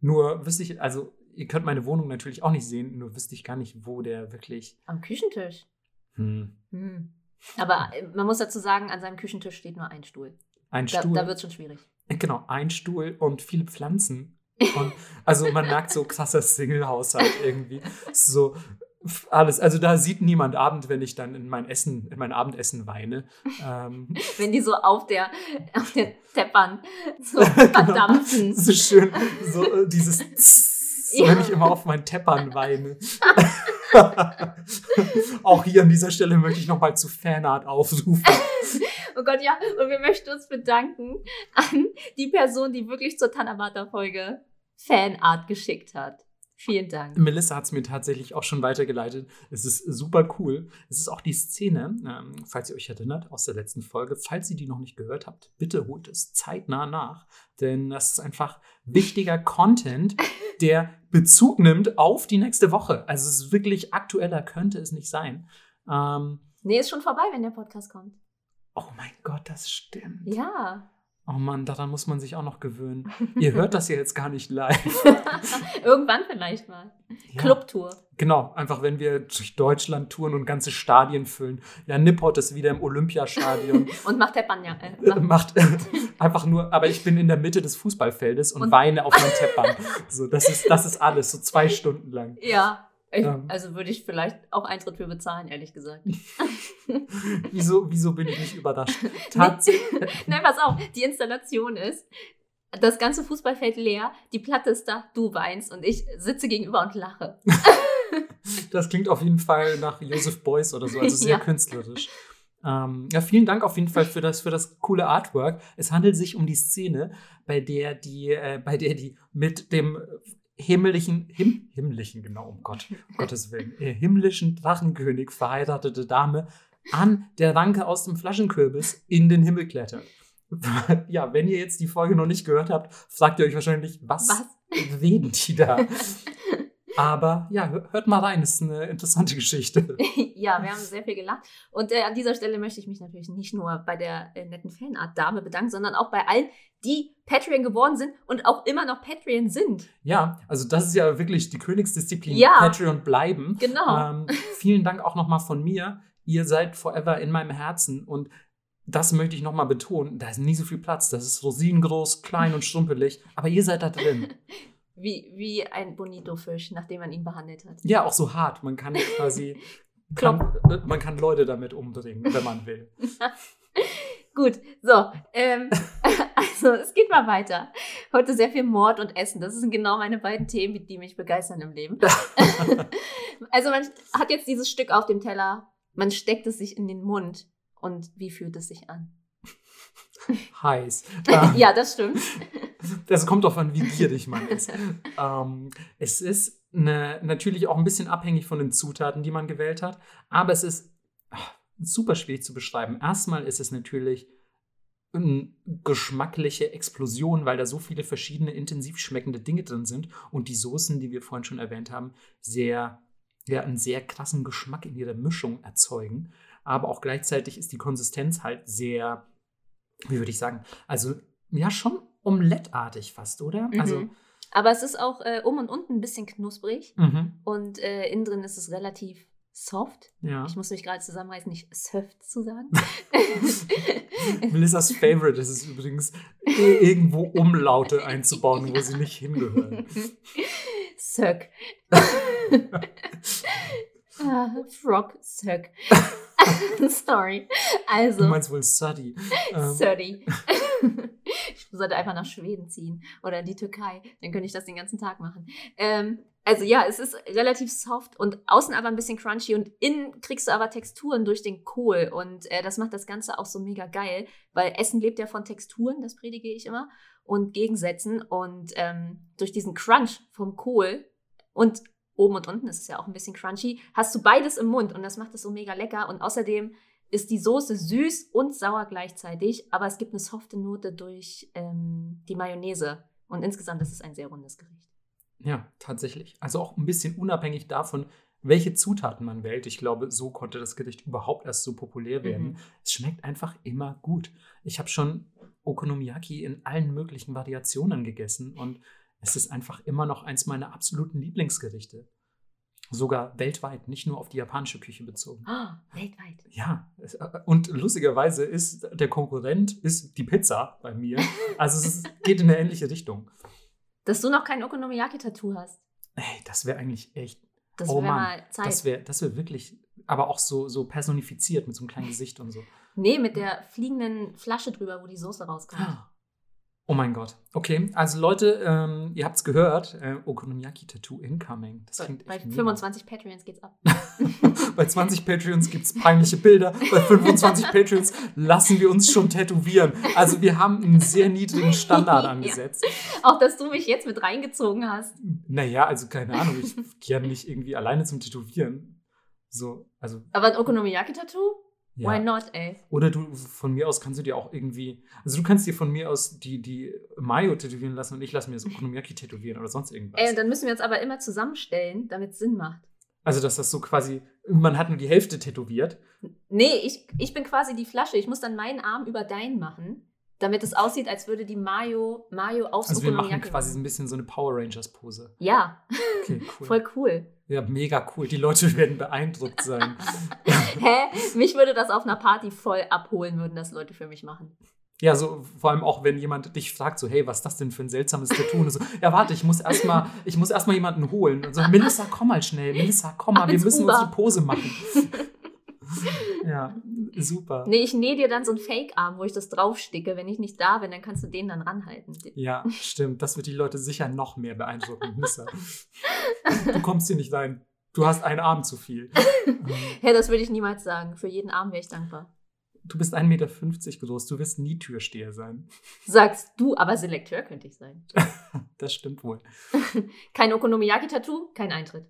Nur wüsste ich, also ihr könnt meine Wohnung natürlich auch nicht sehen, nur wüsste ich gar nicht, wo der wirklich. Am Küchentisch. Hm, Hm. Aber äh, man muss dazu sagen, an seinem Küchentisch steht nur ein Stuhl. ein Da, Stuhl. da wird es schon schwierig. genau, ein Stuhl und viele Pflanzen. Und, also man merkt so krasser Single-Haushalt irgendwie. So alles. Also da sieht niemand Abend, wenn ich dann in mein Essen, in mein Abendessen weine. Ähm, Wenn die so auf der, auf der Teppern so Genau. verdampfen. so schön, so äh, dieses Tss, Ja. wenn ich immer auf meinen Teppern weine. Auch hier an dieser Stelle möchte ich nochmal zu Fanart aufrufen. Oh Gott, ja. Und wir möchten uns bedanken an die Person, die wirklich zur Tanabata-Folge Fanart geschickt hat. Vielen Dank. Melissa hat es mir tatsächlich auch schon weitergeleitet. Es ist super cool. Es ist auch die Szene, ähm, falls ihr euch erinnert, aus der letzten Folge. Falls ihr die noch nicht gehört habt, bitte holt es zeitnah nach. Denn das ist einfach wichtiger Content, der Bezug nimmt auf die nächste Woche. Also es ist wirklich aktueller, könnte es nicht sein. Ähm, Nee, ist schon vorbei, wenn der Podcast kommt. oh mein Gott, das stimmt. Ja. Oh Mann, daran muss man sich auch noch gewöhnen. Ihr hört das ja jetzt gar nicht live. Irgendwann vielleicht mal. Ja. Clubtour. Genau, einfach wenn wir durch Deutschland touren und ganze Stadien füllen. Ja, Nippot ist wieder im Olympiastadion. Und macht Teppern ja. Äh, Macht macht, einfach nur, aber ich bin in der Mitte des Fußballfeldes und, Und- weine auf mein Teppern. So, das ist, das ist alles, so zwei Stunden lang. ja. Ich, Ähm. also würde ich vielleicht auch Eintritt für bezahlen, ehrlich gesagt. Wieso, wieso bin ich nicht überrascht? Nein, pass auf, die Installation ist, das ganze Fußballfeld leer, die Platte ist da, du weinst und ich sitze gegenüber und lache. Das klingt auf jeden Fall nach Joseph Beuys oder so, also sehr Ja. künstlerisch. Ähm, ja, vielen Dank auf jeden Fall für das, für das coole Artwork. Es handelt sich um die Szene, bei der die, äh, bei der die mit dem himmlischen, him, himmlischen, genau, um Gott, um Gottes Willen, äh, himmlischen Drachenkönig verheiratete Dame an der Ranke aus dem Flaschenkürbis in den Himmel klettert. Ja, wenn ihr jetzt die Folge noch nicht gehört habt, fragt ihr euch wahrscheinlich, was, Was? reden die da? Aber ja, hör- hört mal rein, ist eine interessante Geschichte. ja, wir haben sehr viel gelacht. Und äh, an dieser Stelle möchte ich mich natürlich nicht nur bei der äh, netten Fanart-Dame bedanken, sondern auch bei allen, die Patreon geworden sind und auch immer noch Patreon sind. Ja, also das ist ja wirklich die Königsdisziplin, Ja. Patreon bleiben. Genau. Ähm, vielen Dank auch nochmal von mir. Ihr seid forever in meinem Herzen und das möchte ich nochmal betonen. Da ist nie so viel Platz. Das ist rosinengroß, klein und schrumpelig, aber ihr seid da drin. Wie, wie ein Bonito-Fisch, nachdem man ihn behandelt hat. Ja, auch so hart. Man kann quasi, kann, man kann Leute damit umbringen, wenn man will. Gut, so. Ähm, also, es geht mal weiter. Heute sehr viel Mord und Essen. Das sind genau meine beiden Themen, die mich begeistern im Leben. also, man hat jetzt dieses Stück auf dem Teller, man steckt es sich in den Mund. Und wie fühlt es sich an? Heiß. Ähm, ja, das stimmt. Das kommt an, wie gierig man ist. ähm, es ist ne, natürlich auch ein bisschen abhängig von den Zutaten, die man gewählt hat. Aber es ist ach, super schwierig zu beschreiben. Erstmal ist es natürlich eine geschmackliche Explosion, weil da so viele verschiedene intensiv schmeckende Dinge drin sind und die Soßen, die wir vorhin schon erwähnt haben, sehr, ja, einen sehr krassen Geschmack in ihrer Mischung erzeugen. Aber auch gleichzeitig ist die Konsistenz halt sehr, wie würde ich sagen, also ja, schon omelettartig fast, oder? Mhm. Also, Aber es ist auch äh, um und unten ein bisschen knusprig mhm, und äh, innen drin ist es relativ soft. ja. Ich muss mich gerade zusammenreißen, nicht soft zu sagen. Melissas Favorite ist es übrigens, irgendwo Umlaute einzubauen, wo sie nicht hingehören. Söck. ah, Frog Söck. Sorry. Du Also, meinst wohl Suddy. Ähm, Södi. Ich sollte einfach nach Schweden ziehen oder in die Türkei. Dann könnte ich das den ganzen Tag machen. Ähm, also ja, es ist relativ soft und außen aber ein bisschen crunchy und innen kriegst du aber Texturen durch den Kohl und äh, das macht das Ganze auch so mega geil, weil Essen lebt ja von Texturen, das predige ich immer, und Gegensätzen und ähm, durch diesen Crunch vom Kohl und oben und unten ist es ja auch ein bisschen crunchy, hast du beides im Mund und das macht es so mega lecker und außerdem ist die Soße süß und sauer gleichzeitig, aber es gibt eine softe Note durch ähm, die Mayonnaise und insgesamt ist es ein sehr rundes Gericht. Ja, tatsächlich. Also auch ein bisschen unabhängig davon, welche Zutaten man wählt. Ich glaube, so konnte das Gericht überhaupt erst so populär werden. Mhm. Es schmeckt einfach immer gut. Ich habe schon Okonomiyaki in allen möglichen Variationen gegessen und es ist einfach immer noch eins meiner absoluten Lieblingsgerichte. Sogar weltweit, nicht nur auf die japanische Küche bezogen. Oh, weltweit. Ja, äh, und lustigerweise ist der Konkurrent ist die Pizza bei mir. Also es geht in eine ähnliche Richtung. Dass du noch kein Okonomiyaki-Tattoo hast, Ey, das wäre eigentlich echt das Oh wäre Mann. Das wäre das wär wirklich, aber auch so, so personifiziert mit so einem kleinen Gesicht und so. nee, mit der fliegenden Flasche drüber, wo die Soße rauskommt. Oh mein Gott. Okay, also Leute, ähm, ihr habt es gehört, äh, Okonomiyaki-Tattoo incoming. Das Bei, klingt bei echt mega. 25 Patreons geht's ab. Bei 20 Patreons gibt es peinliche Bilder. Bei 25 Patreons lassen wir uns schon tätowieren. Also wir haben einen sehr niedrigen Standard Ja. angesetzt. Auch, dass du mich jetzt mit reingezogen hast. Naja, also keine Ahnung, ich gehe ja nicht irgendwie alleine zum Tätowieren. So, also Aber ein Okonomiyaki-Tattoo? Ja. Why not, ey? Oder du, von mir aus kannst du dir auch irgendwie, also du kannst dir von mir aus die, die Mayo tätowieren lassen und ich lasse mir das Okonomiyaki tätowieren oder sonst irgendwas. Ey, dann müssen wir uns aber immer zusammenstellen, damit es Sinn macht. also, dass das so quasi, man hat nur die Hälfte tätowiert. Nee, ich, ich bin quasi die Flasche. Ich muss dann meinen Arm über deinen machen, damit es aussieht, als würde die Mayo, Mayo aufs Also wir machen quasi so ein bisschen so eine Power Rangers Pose. Ja, Okay, cool. voll cool. Ja, mega cool. Die Leute werden beeindruckt sein. Hä? Mich würde das auf einer Party voll abholen, würden das Leute für mich machen. Ja, so vor allem auch, wenn jemand dich fragt, so, hey, was ist das denn für ein seltsames Tattoo? Und so, ja, warte, ich muss erstmal, ich muss erstmal jemanden holen. Und so, Melissa, komm mal schnell. Melissa, komm mal, wir müssen Uber. uns die Pose machen. ja, super. Nee, ich nähe dir dann so einen Fake-Arm, wo ich das draufsticke. Wenn ich nicht da bin, dann kannst du den dann ranhalten. Ja, stimmt. Das wird die Leute sicher noch mehr beeindrucken. Melissa. Du kommst hier nicht rein. Du hast einen Arm zu viel. Hä, das würde ich niemals sagen. Für jeden Arm wäre ich dankbar. Du bist 1,50 Meter groß. Du wirst nie Türsteher sein. Sagst du, aber Selekteur könnte ich sein. Das stimmt wohl. Kein Okonomiyaki-Tattoo, kein Eintritt.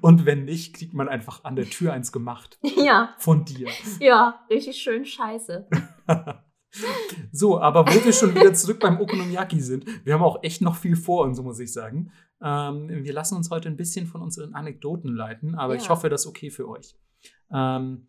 Und wenn nicht, kriegt man einfach an der Tür eins gemacht. Ja, Von dir. ja, richtig schön scheiße. So, aber wo wir schon wieder zurück beim Okonomiyaki sind, wir haben auch echt noch viel vor uns, so muss ich sagen. Ähm, wir lassen uns heute ein bisschen von unseren Anekdoten leiten, aber ich Ja. hoffe, das ist okay für euch. Ähm,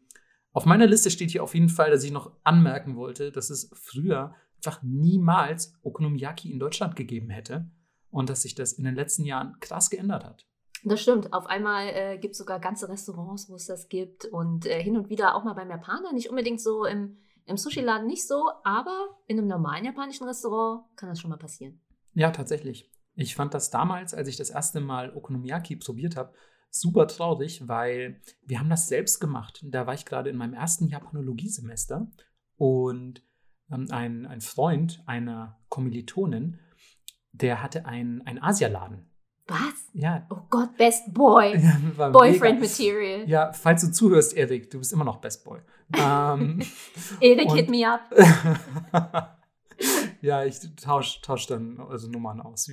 auf meiner Liste steht hier auf jeden Fall, dass ich noch anmerken wollte, dass es früher einfach niemals Okonomiyaki in Deutschland gegeben hätte und dass sich das in den letzten Jahren krass geändert hat. Das stimmt. Auf einmal äh, gibt es sogar ganze Restaurants, wo es das gibt. Und äh, hin und wieder auch mal beim Japaner. Nicht unbedingt so im, im Sushi-Laden nicht so, aber in einem normalen japanischen Restaurant kann das schon mal passieren. Ja, tatsächlich. Ich fand das damals, als ich das erste Mal Okonomiyaki probiert habe, super traurig, weil wir haben das selbst gemacht. Da war ich gerade in meinem ersten Japanologie-Semester und ähm, ein, ein Freund einer Kommilitonin, der hatte einen, einen Asialaden. Was? Ja, Oh Gott, Best Boy. war Boyfriend mega. Material. Ja, falls du zuhörst, Erik, du bist immer noch Best Boy. ähm, Erik, hit me up. Ja, ich tausche tausch dann also Nummern aus.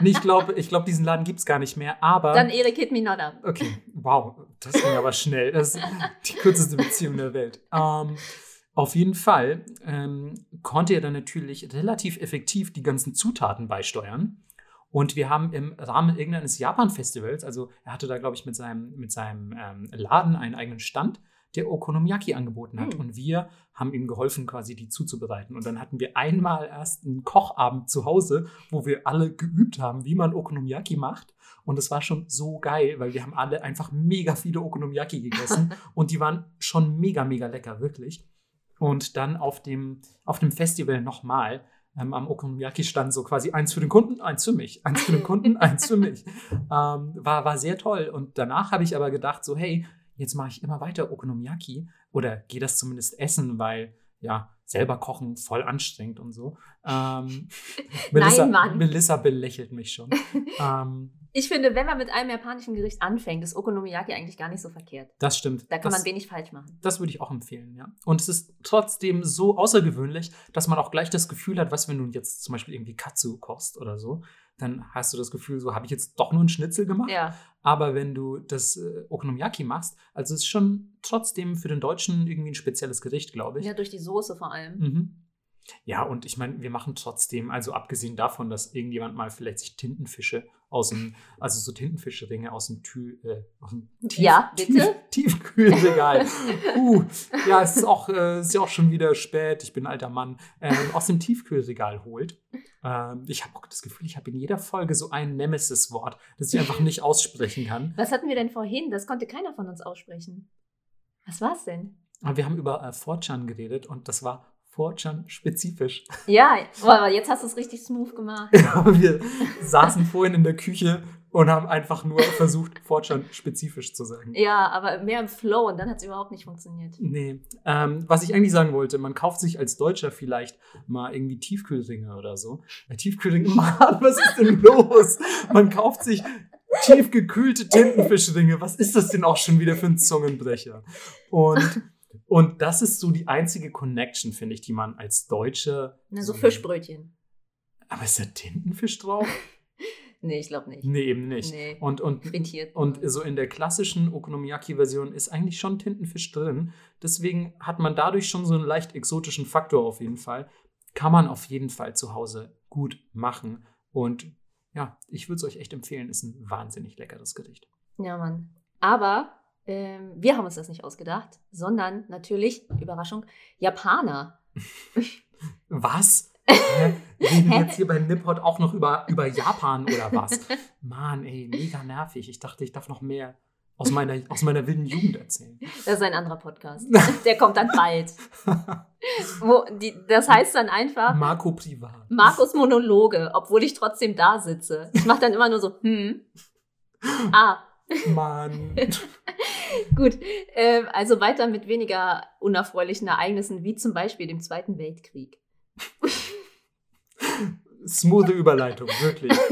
Nee, ich glaube, ich glaub, diesen Laden gibt es gar nicht mehr, aber. Dann Erik hit me not up. Okay, wow, das ging aber schnell. Das ist die kürzeste Beziehung der Welt. Ähm, auf jeden Fall ähm, konnte er dann natürlich relativ effektiv die ganzen Zutaten beisteuern. Und wir haben im Rahmen irgendeines Japan-Festivals, also er hatte da, glaube ich, mit seinem, mit seinem ähm, Laden einen eigenen Stand, der Okonomiyaki angeboten hat. Hm. Und wir haben ihm geholfen, quasi die zuzubereiten. Und dann hatten wir einmal erst einen Kochabend zu Hause, wo wir alle geübt haben, wie man Okonomiyaki macht. Und es war schon so geil, weil wir haben alle einfach mega viele Okonomiyaki gegessen. und die waren schon mega, mega lecker, wirklich. Und dann auf dem, auf dem Festival nochmal. Ähm, am Okonomiyaki-Stand so quasi eins für den Kunden, eins für mich, eins für den Kunden, eins für mich. Ähm, war, war sehr toll. Und danach habe ich aber gedacht, so, hey, jetzt mache ich immer weiter Okonomiyaki oder gehe das zumindest essen, weil ja, selber kochen voll anstrengend und so. Ähm, Melissa, Mann. Melissa belächelt mich schon. ähm, Ich finde, wenn man mit einem japanischen Gericht anfängt, ist Okonomiyaki eigentlich gar nicht so verkehrt. das stimmt. Da kann das, man wenig falsch machen. Das würde ich auch empfehlen, ja. Und es ist trotzdem so außergewöhnlich, dass man auch gleich das Gefühl hat, was, wenn du jetzt zum Beispiel irgendwie Katsu kochst oder so, dann hast du das Gefühl, so habe ich jetzt doch nur einen Schnitzel gemacht. Ja. Aber wenn du das äh, Okonomiyaki machst, also es ist schon trotzdem für den Deutschen irgendwie ein spezielles Gericht, glaube ich. ja, durch die Soße vor allem. Mhm. Ja, und ich meine, wir machen trotzdem, also abgesehen davon, dass irgendjemand mal vielleicht sich Tintenfische aus dem, also so Tintenfischringe aus dem, Tü, äh, aus dem Ja, bitte? Tief, Tiefkühlregal. uh, ja, es ist, auch, äh, ist ja auch schon wieder spät, ich bin ein alter Mann, ähm, aus dem Tiefkühlregal holt. Ähm, ich habe auch das Gefühl, ich habe in jeder Folge so ein Nemesis-Wort, das ich einfach nicht aussprechen kann. Was hatten wir denn vorhin? Das konnte keiner von uns aussprechen. Was war's denn? Aber wir haben über äh, 4chan geredet und das war 4chan spezifisch. Ja, aber jetzt hast du es richtig smooth gemacht. Aber wir saßen vorhin in der Küche und haben einfach nur versucht, 4chan spezifisch zu sagen. Ja, aber mehr im Flow und dann hat es überhaupt nicht funktioniert. Nee. Ähm, was ich eigentlich sagen wollte, man kauft sich als Deutscher vielleicht mal irgendwie Tiefkühlringe oder so. Bei Tiefkühlringe, Mann, was ist denn los? Man kauft sich tiefgekühlte Tintenfischringe. Was ist das denn auch schon wieder für ein Zungenbrecher? Und, und das ist so die einzige Connection, finde ich, die man als Deutscher. Na, so Fischbrötchen. Aber ist da Tintenfisch drauf? Nee, ich glaube nicht. Nee, eben nicht. Nee. Und, und, Frittiert. und so in der klassischen Okonomiyaki-Version ist eigentlich schon Tintenfisch drin. Deswegen hat man dadurch schon so einen leicht exotischen Faktor auf jeden Fall. Kann man auf jeden Fall zu Hause gut machen. Und ja, ich würde es euch echt empfehlen. Ist ein wahnsinnig leckeres Gericht. Ja, Mann. Aber ähm, wir haben uns das nicht ausgedacht, sondern natürlich, Überraschung, Japaner. Was? Hä? Reden wir jetzt hier bei Nippot auch noch über, über Japan oder was? Mann, ey, mega nervig. Ich dachte, ich darf noch mehr aus meiner, aus meiner wilden Jugend erzählen. Das ist ein anderer Podcast. Der kommt dann bald. Wo die, das heißt dann einfach Marco Privat. Markus Monologe, obwohl ich trotzdem da sitze. Ich mache dann immer nur so, hm. Ah, Mann. gut. Ähm, also weiter mit weniger unerfreulichen Ereignissen, wie zum Beispiel dem Zweiten Weltkrieg. Smoothe Überleitung, wirklich.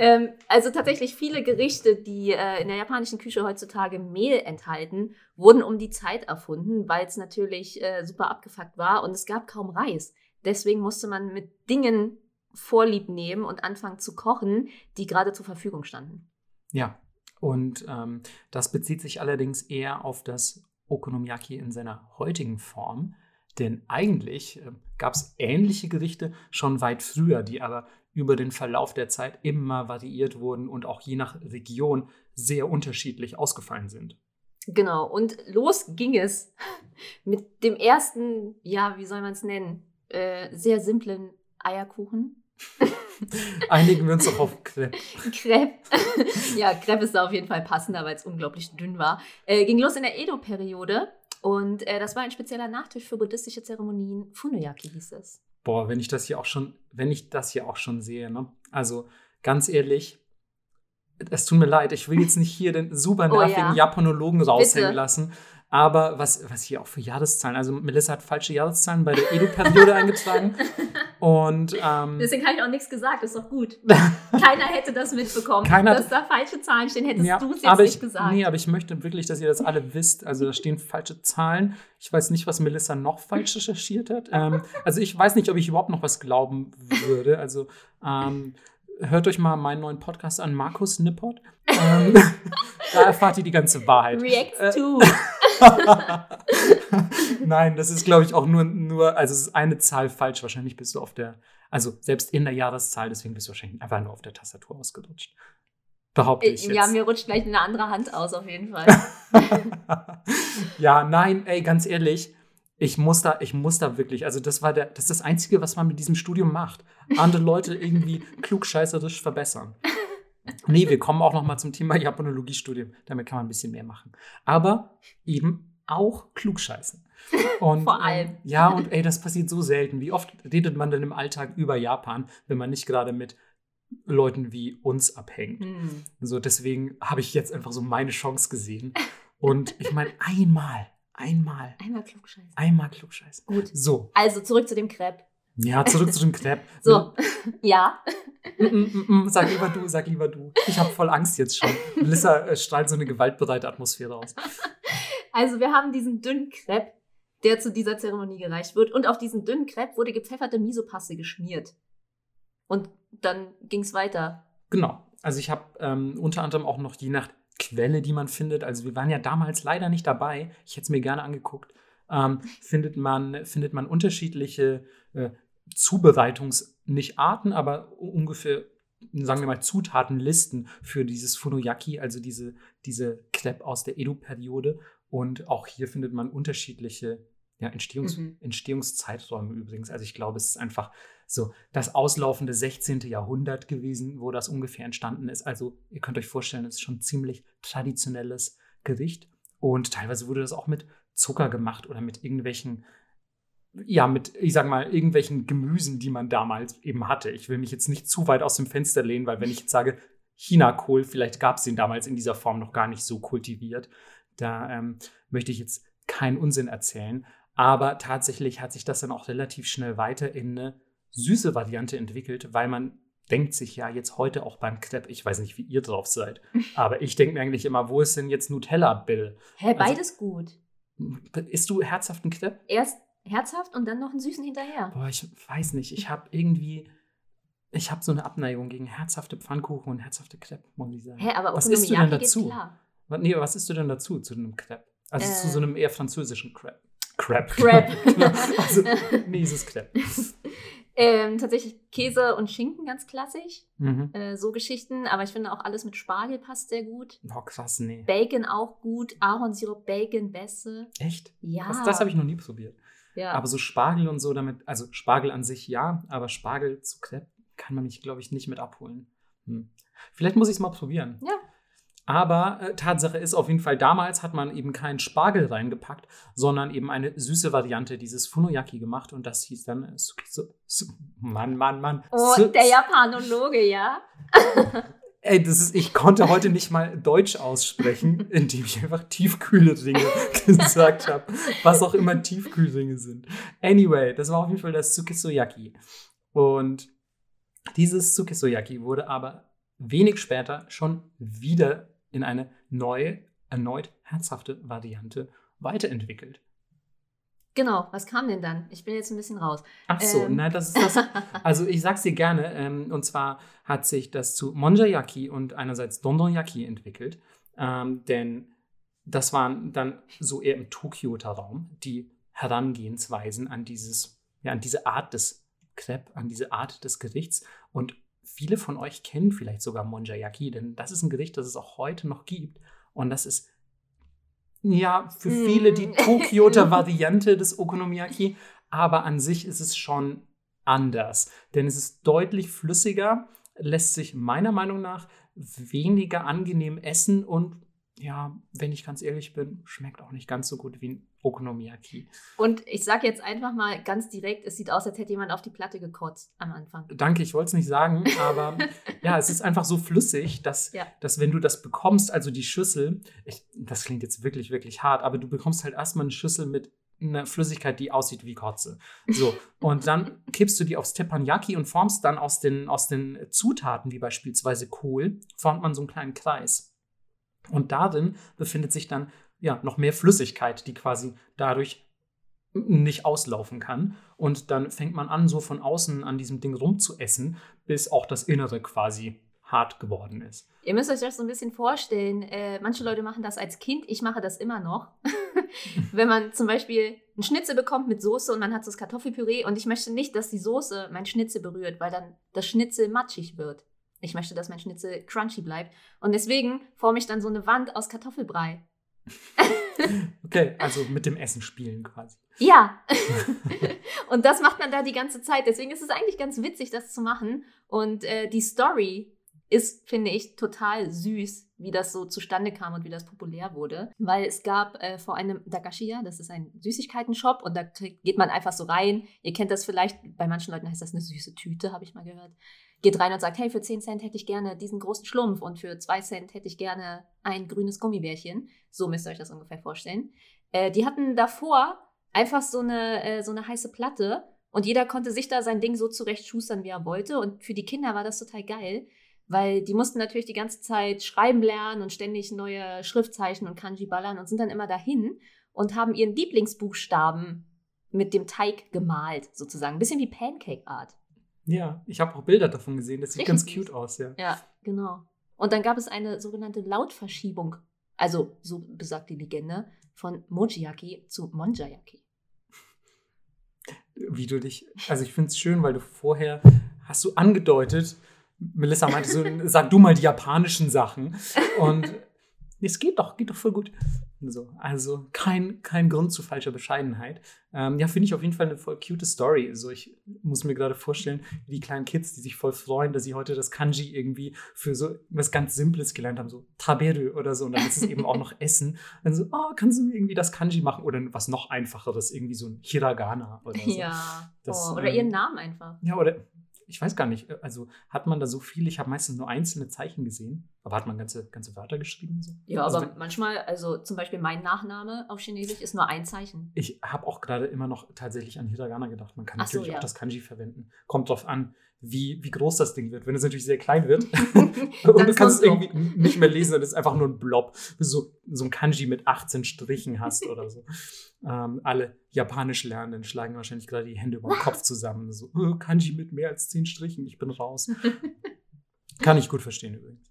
Ähm, also tatsächlich viele Gerichte, die äh, in der japanischen Küche heutzutage Mehl enthalten, wurden um die Zeit erfunden, weil es natürlich äh, super abgefuckt war und es gab kaum Reis. Deswegen musste man mit Dingen Vorlieb nehmen und anfangen zu kochen, die gerade zur Verfügung standen. Ja, und ähm, das bezieht sich allerdings eher auf das Okonomiyaki in seiner heutigen Form. Denn eigentlich äh, gab es ähnliche Gerichte schon weit früher, die aber über den Verlauf der Zeit immer variiert wurden und auch je nach Region sehr unterschiedlich ausgefallen sind. Genau, und los ging es mit dem ersten, ja, wie soll man es nennen, äh, sehr simplen Eierkuchen. Einigen wir uns doch auf Crepe. Crepe. ja, Crepe ist da auf jeden Fall passender, weil es unglaublich dünn war. Äh, ging los in der Edo-Periode und äh, das war ein spezieller Nachtisch für buddhistische Zeremonien. Funoyaki hieß es. Boah, wenn ich das hier auch schon, wenn ich das hier auch schon sehe, ne? Also ganz ehrlich, es tut mir leid, ich will jetzt nicht hier den super Oh ja. nervigen Japanologen raushängen Bitte. lassen. Aber was, was hier auch für Jahreszahlen, also Melissa hat falsche Jahreszahlen bei der Edo-Periode eingetragen. Und ähm, Deswegen habe ich auch nichts gesagt, ist doch gut. Keiner hätte das mitbekommen. Keiner- dass da falsche Zahlen stehen, hättest ja, du es jetzt nicht ich, gesagt. Nee, aber ich möchte wirklich, dass ihr das alle wisst. Also da stehen falsche Zahlen. Ich weiß nicht, was Melissa noch falsch recherchiert hat. Ähm, also ich weiß nicht, ob ich überhaupt noch was glauben würde. Also ähm, hört euch mal meinen neuen Podcast an, Markus Nippot. Ähm, da erfahrt ihr die ganze Wahrheit. Reacts Äh, to. Nein, das ist, glaube ich, auch nur, nur, also es ist eine Zahl falsch. Wahrscheinlich bist du auf der, also selbst in der Jahreszahl, deswegen bist du wahrscheinlich einfach nur auf der Tastatur ausgerutscht. Behaupte ich jetzt. Ja, mir rutscht gleich eine andere Hand aus, auf jeden Fall. ja, nein, ey, ganz ehrlich, ich muss da, ich muss da wirklich, also das war der, das ist das Einzige, was man mit diesem Studium macht. Andere Leute irgendwie klugscheißerisch verbessern. Nee, wir kommen auch noch mal zum Thema Japanologiestudium. Damit kann man ein bisschen mehr machen. Aber eben auch klugscheißen. Und, Vor allem. ähm, ja, und ey, das passiert so selten. Wie oft redet man denn im Alltag über Japan, wenn man nicht gerade mit Leuten wie uns abhängt? Hm. So, deswegen habe ich jetzt einfach so meine Chance gesehen. Und ich meine, einmal, einmal, Einmal klugscheißen. einmal klugscheißen. Gut. So, Also zurück zu dem Crepe. ja, zurück zu dem Crepe. So, ja. Mm, mm, mm, sag lieber du, sag lieber du. Ich habe voll Angst jetzt schon. Melissa äh, strahlt so eine gewaltbereite Atmosphäre aus. Also wir haben diesen dünnen Crepe, der zu dieser Zeremonie gereicht wird. Und auf diesen dünnen Crepe wurde gepfefferte Misopaste geschmiert. Und dann ging es weiter. Genau. Also ich habe ähm, unter anderem auch noch je nach Quelle, die man findet, also wir waren ja damals leider nicht dabei, ich hätte es mir gerne angeguckt, ähm, findet, man, findet man unterschiedliche äh, Zubereitungs-, nicht Arten, aber ungefähr, sagen wir mal, Zutatenlisten für dieses Funoyaki, also diese, diese Crepe aus der Edo-Periode. Und auch hier findet man unterschiedliche ja, Entstehungs Mhm. Entstehungszeiträume übrigens. Also ich glaube, es ist einfach so das auslaufende 16. Jahrhundert gewesen, wo das ungefähr entstanden ist. Also ihr könnt euch vorstellen, es ist schon ein ziemlich traditionelles Gericht. Und teilweise wurde das auch mit Zucker gemacht oder mit irgendwelchen, ja, mit, ich sag mal, irgendwelchen Gemüsen, die man damals eben hatte. Ich will mich jetzt nicht zu weit aus dem Fenster lehnen, weil wenn ich jetzt sage, Chinakohl, vielleicht gab es den damals in dieser Form noch gar nicht so kultiviert. Da ähm, möchte ich jetzt keinen Unsinn erzählen. Aber tatsächlich hat sich das dann auch relativ schnell weiter in eine süße Variante entwickelt, weil man denkt sich ja jetzt heute auch beim Crepe, ich weiß nicht, wie ihr drauf seid, aber ich denke mir eigentlich immer, wo ist denn jetzt Nutella, Bill? Hä, Also- beides gut. Isst du herzhaften Crepe? Erst herzhaft und dann noch einen süßen hinterher. Boah, ich weiß nicht, ich habe irgendwie, ich habe so eine Abneigung gegen herzhafte Pfannkuchen und herzhafte Crepe, muss ich sagen. Hä, aber Was isst du denn dazu? klar. Was- Nee, was isst du denn dazu, zu einem Crepe? Also Äh. zu so einem eher französischen Crepe. Crepe. Crepe. genau. Also, mieses Crepe. Ähm, tatsächlich Käse und Schinken ganz klassisch. Mhm. Äh, so Geschichten. Aber ich finde auch alles mit Spargel passt sehr gut. Oh, krass, nee. Bacon auch gut. Ahornsirup, Bacon, Bässe. Echt? Ja. Das, das habe ich noch nie probiert. ja. Aber so Spargel und so damit, also Spargel an sich ja, aber Spargel zu Crepe kann man mich, glaube ich, nicht mit abholen. Hm. Vielleicht muss ich es mal probieren. Ja. Aber äh, Tatsache ist auf jeden Fall, damals hat man eben keinen Spargel reingepackt, sondern eben eine süße Variante dieses Funoyaki gemacht und das hieß dann äh, Sukiso. Su Mann, Mann, Mann. Oh, Su- der Japanologe, ja. Ey, das ist, ich konnte heute nicht mal Deutsch aussprechen, indem ich einfach Tiefkühlringe gesagt habe. Was auch immer Tiefkühlringe sind. Anyway, das war auf jeden Fall das Tsukisoyaki. Und dieses Tsukisoyaki wurde aber wenig später schon wieder in eine neue, erneut herzhafte Variante weiterentwickelt. Genau, was kam denn dann? Ich bin jetzt ein bisschen raus. Ach so, Ähm. na, das ist das. Also ich sag's dir gerne. Ähm, und zwar hat sich das zu Monjayaki und einerseits Dondonyaki entwickelt. Ähm, denn das waren dann so eher im Tokioter Raum die Herangehensweisen an dieses, ja, an diese Art des Crepe, an diese Art des Gerichts. Und viele von euch kennen vielleicht sogar Monjayaki, denn das ist ein Gericht, das es auch heute noch gibt. Und das ist ja für Mm. viele die Tokioter Variante des Okonomiyaki, aber an sich ist es schon anders, denn es ist deutlich flüssiger, lässt sich meiner Meinung nach weniger angenehm essen und ja, wenn ich ganz ehrlich bin, schmeckt auch nicht ganz so gut wie ein Okonomiyaki. Und ich sag jetzt einfach mal ganz direkt, es sieht aus, als hätte jemand auf die Platte gekotzt am Anfang. Danke, ich wollte es nicht sagen, aber ja, es ist einfach so flüssig, dass, Ja. dass wenn du das bekommst, also die Schüssel, ich, das klingt jetzt wirklich, wirklich hart, aber du bekommst halt erstmal eine Schüssel mit eine Flüssigkeit, die aussieht wie Kotze. So, und dann kippst du die aufs Teppanyaki und formst dann aus den, aus den Zutaten, wie beispielsweise Kohl, formt man so einen kleinen Kreis. Und darin befindet sich dann ja noch mehr Flüssigkeit, die quasi dadurch nicht auslaufen kann. Und dann fängt man an, so von außen an diesem Ding rumzuessen, bis auch das Innere quasi hart geworden ist. Ihr müsst euch das so ein bisschen vorstellen. Äh, manche Leute machen das als Kind, ich mache das immer noch. Wenn man zum Beispiel einen Schnitzel bekommt mit Soße und man hat so das Kartoffelpüree und ich möchte nicht, dass die Soße mein Schnitzel berührt, weil dann das Schnitzel matschig wird. Ich möchte, dass mein Schnitzel crunchy bleibt. Und deswegen forme ich dann so eine Wand aus Kartoffelbrei. okay, also mit dem Essen spielen quasi. Ja. und das macht man da die ganze Zeit. Deswegen ist es eigentlich ganz witzig, das zu machen. Und äh, die Story ist, finde ich, total süß, wie das so zustande kam und wie das populär wurde. Weil es gab äh, vor einem Dakashiya, das ist ein Süßigkeiten-Shop und da geht man einfach so rein. Ihr kennt das vielleicht, bei manchen Leuten heißt das eine süße Tüte, habe ich mal gehört. Geht rein und sagt, hey, für 10 Cent hätte ich gerne diesen großen Schlumpf und für 2 Cent hätte ich gerne ein grünes Gummibärchen. So müsst ihr euch das ungefähr vorstellen. Äh, die hatten davor einfach so eine, äh, so eine heiße Platte und jeder konnte sich da sein Ding so zurecht schustern, wie er wollte. Und für die Kinder war das total geil, weil die mussten natürlich die ganze Zeit schreiben lernen und ständig neue Schriftzeichen und Kanji ballern und sind dann immer dahin und haben ihren Lieblingsbuchstaben mit dem Teig gemalt, sozusagen. Ein bisschen wie Pancake Art. Ja, ich habe auch Bilder davon gesehen. Das sieht Richtig ganz cute aus, ja. Ja, genau. Und dann gab es eine sogenannte Lautverschiebung. Also, so besagt die Legende, von Mojiyaki zu Monjayaki. Wie du dich, also ich finde es schön, weil du vorher hast du angedeutet, Melissa meinte so, sag du mal die japanischen Sachen. Und es geht doch, geht doch voll gut. So, also kein, kein Grund zu falscher Bescheidenheit. Ähm, ja, finde ich auf jeden Fall eine voll cute Story. Also ich muss mir gerade vorstellen, wie die kleinen Kids, die sich voll freuen, dass sie heute das Kanji irgendwie für so was ganz Simples gelernt haben, so Taberu oder so. Und dann ist es eben auch noch Essen. Und dann so, oh, kannst du mir irgendwie das Kanji machen? Oder was noch einfacheres, irgendwie so ein Hiragana oder so. Ja, das, oh, oder ähm, ihren Namen einfach. Ja, oder ich weiß gar nicht, äh, also hat man da so viel, ich habe meistens nur einzelne Zeichen gesehen, aber hat man ganze, ganze Wörter geschrieben? So? Ja, also, aber manchmal, also zum Beispiel mein Nachname auf Chinesisch ist nur ein Zeichen. Ich habe auch gerade immer noch tatsächlich an Hiragana gedacht. Man kann natürlich so, ja. auch das Kanji verwenden. Kommt drauf an, wie, wie groß das Ding wird. Wenn es natürlich sehr klein wird und du kannst es irgendwie nicht mehr lesen, dann ist es einfach nur ein Blob, bis du so, so ein Kanji mit 18 Strichen hast oder so. Ähm, alle Japanisch Lernenden schlagen wahrscheinlich gerade die Hände über den Kopf zusammen. So, oh, Kanji mit mehr als 10 Strichen, ich bin raus. Kann ich gut verstehen übrigens.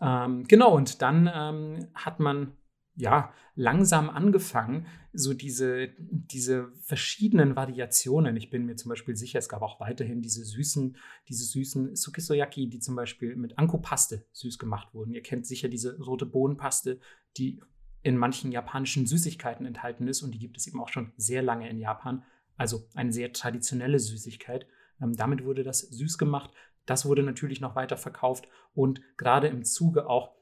Ähm, genau, und dann ähm, hat man ja, langsam angefangen, so diese, diese verschiedenen Variationen. Ich bin mir zum Beispiel sicher, es gab auch weiterhin diese süßen, diese süßen Sukisoyaki, die zum Beispiel mit Anko-Paste süß gemacht wurden. Ihr kennt sicher diese rote Bohnenpaste, die in manchen japanischen Süßigkeiten enthalten ist und die gibt es eben auch schon sehr lange in Japan. Also eine sehr traditionelle Süßigkeit. Ähm, damit wurde das süß gemacht. Das wurde natürlich noch weiter verkauft und gerade im Zuge auch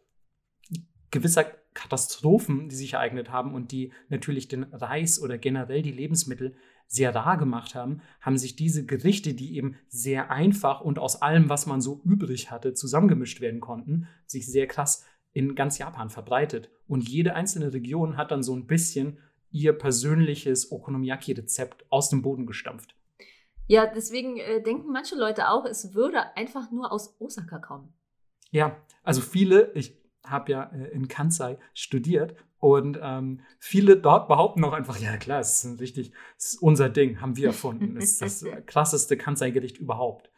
gewisser Katastrophen, die sich ereignet haben und die natürlich den Reis oder generell die Lebensmittel sehr rar gemacht haben, haben sich diese Gerichte, die eben sehr einfach und aus allem, was man so übrig hatte, zusammengemischt werden konnten, sich sehr krass in ganz Japan verbreitet. Und jede einzelne Region hat dann so ein bisschen ihr persönliches Okonomiyaki-Rezept aus dem Boden gestampft. Ja, deswegen äh, denken manche Leute auch, es würde einfach nur aus Osaka kommen. Ja, also viele, ich habe ja äh, in Kansai studiert und ähm, viele dort behaupten auch einfach, ja klar, es ist richtig, es ist unser Ding, haben wir erfunden. Es ist das krasseste Kansai-Gericht überhaupt.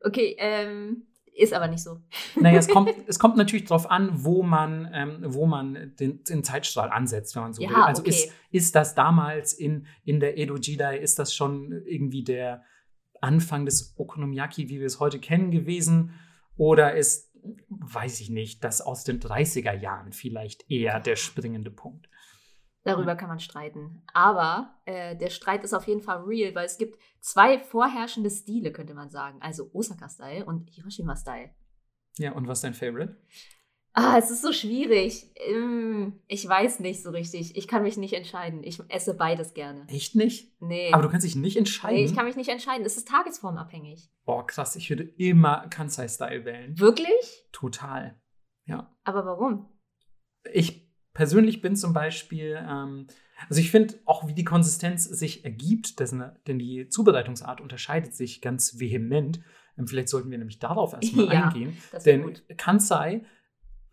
Okay, ähm, ist aber nicht so. Naja, es kommt, es kommt natürlich darauf an, wo man, ähm, wo man den, den, Zeitstrahl ansetzt, wenn man so ja, will. Also okay. ist, ist das damals in, in der Edo Jidai, ist das schon irgendwie der Anfang des Okonomiyaki, wie wir es heute kennen, gewesen? Oder ist weiß ich nicht, das aus den 30er Jahren vielleicht eher der springende Punkt. Darüber kann man streiten. Aber äh, der Streit ist auf jeden Fall real, weil es gibt zwei vorherrschende Stile, könnte man sagen. Also Osaka-Style und Hiroshima-Style. Ja, und was ist dein Favorite? Ah, es ist so schwierig. Ähm, ich weiß nicht so richtig. Ich kann mich nicht entscheiden. Ich esse beides gerne. Echt nicht? Nee. Aber du kannst dich nicht entscheiden? Nee, ich kann mich nicht entscheiden. Es ist tagesformabhängig. Boah, krass. Ich würde immer Kansai-Style wählen. Wirklich? Total. Ja. Aber warum? Ich persönlich bin zum Beispiel ähm, Also ich finde auch, wie die Konsistenz sich ergibt, dessen, denn die Zubereitungsart unterscheidet sich ganz vehement. Ähm, vielleicht sollten wir nämlich darauf erstmal Ja, eingehen. Denn gut. Kansai,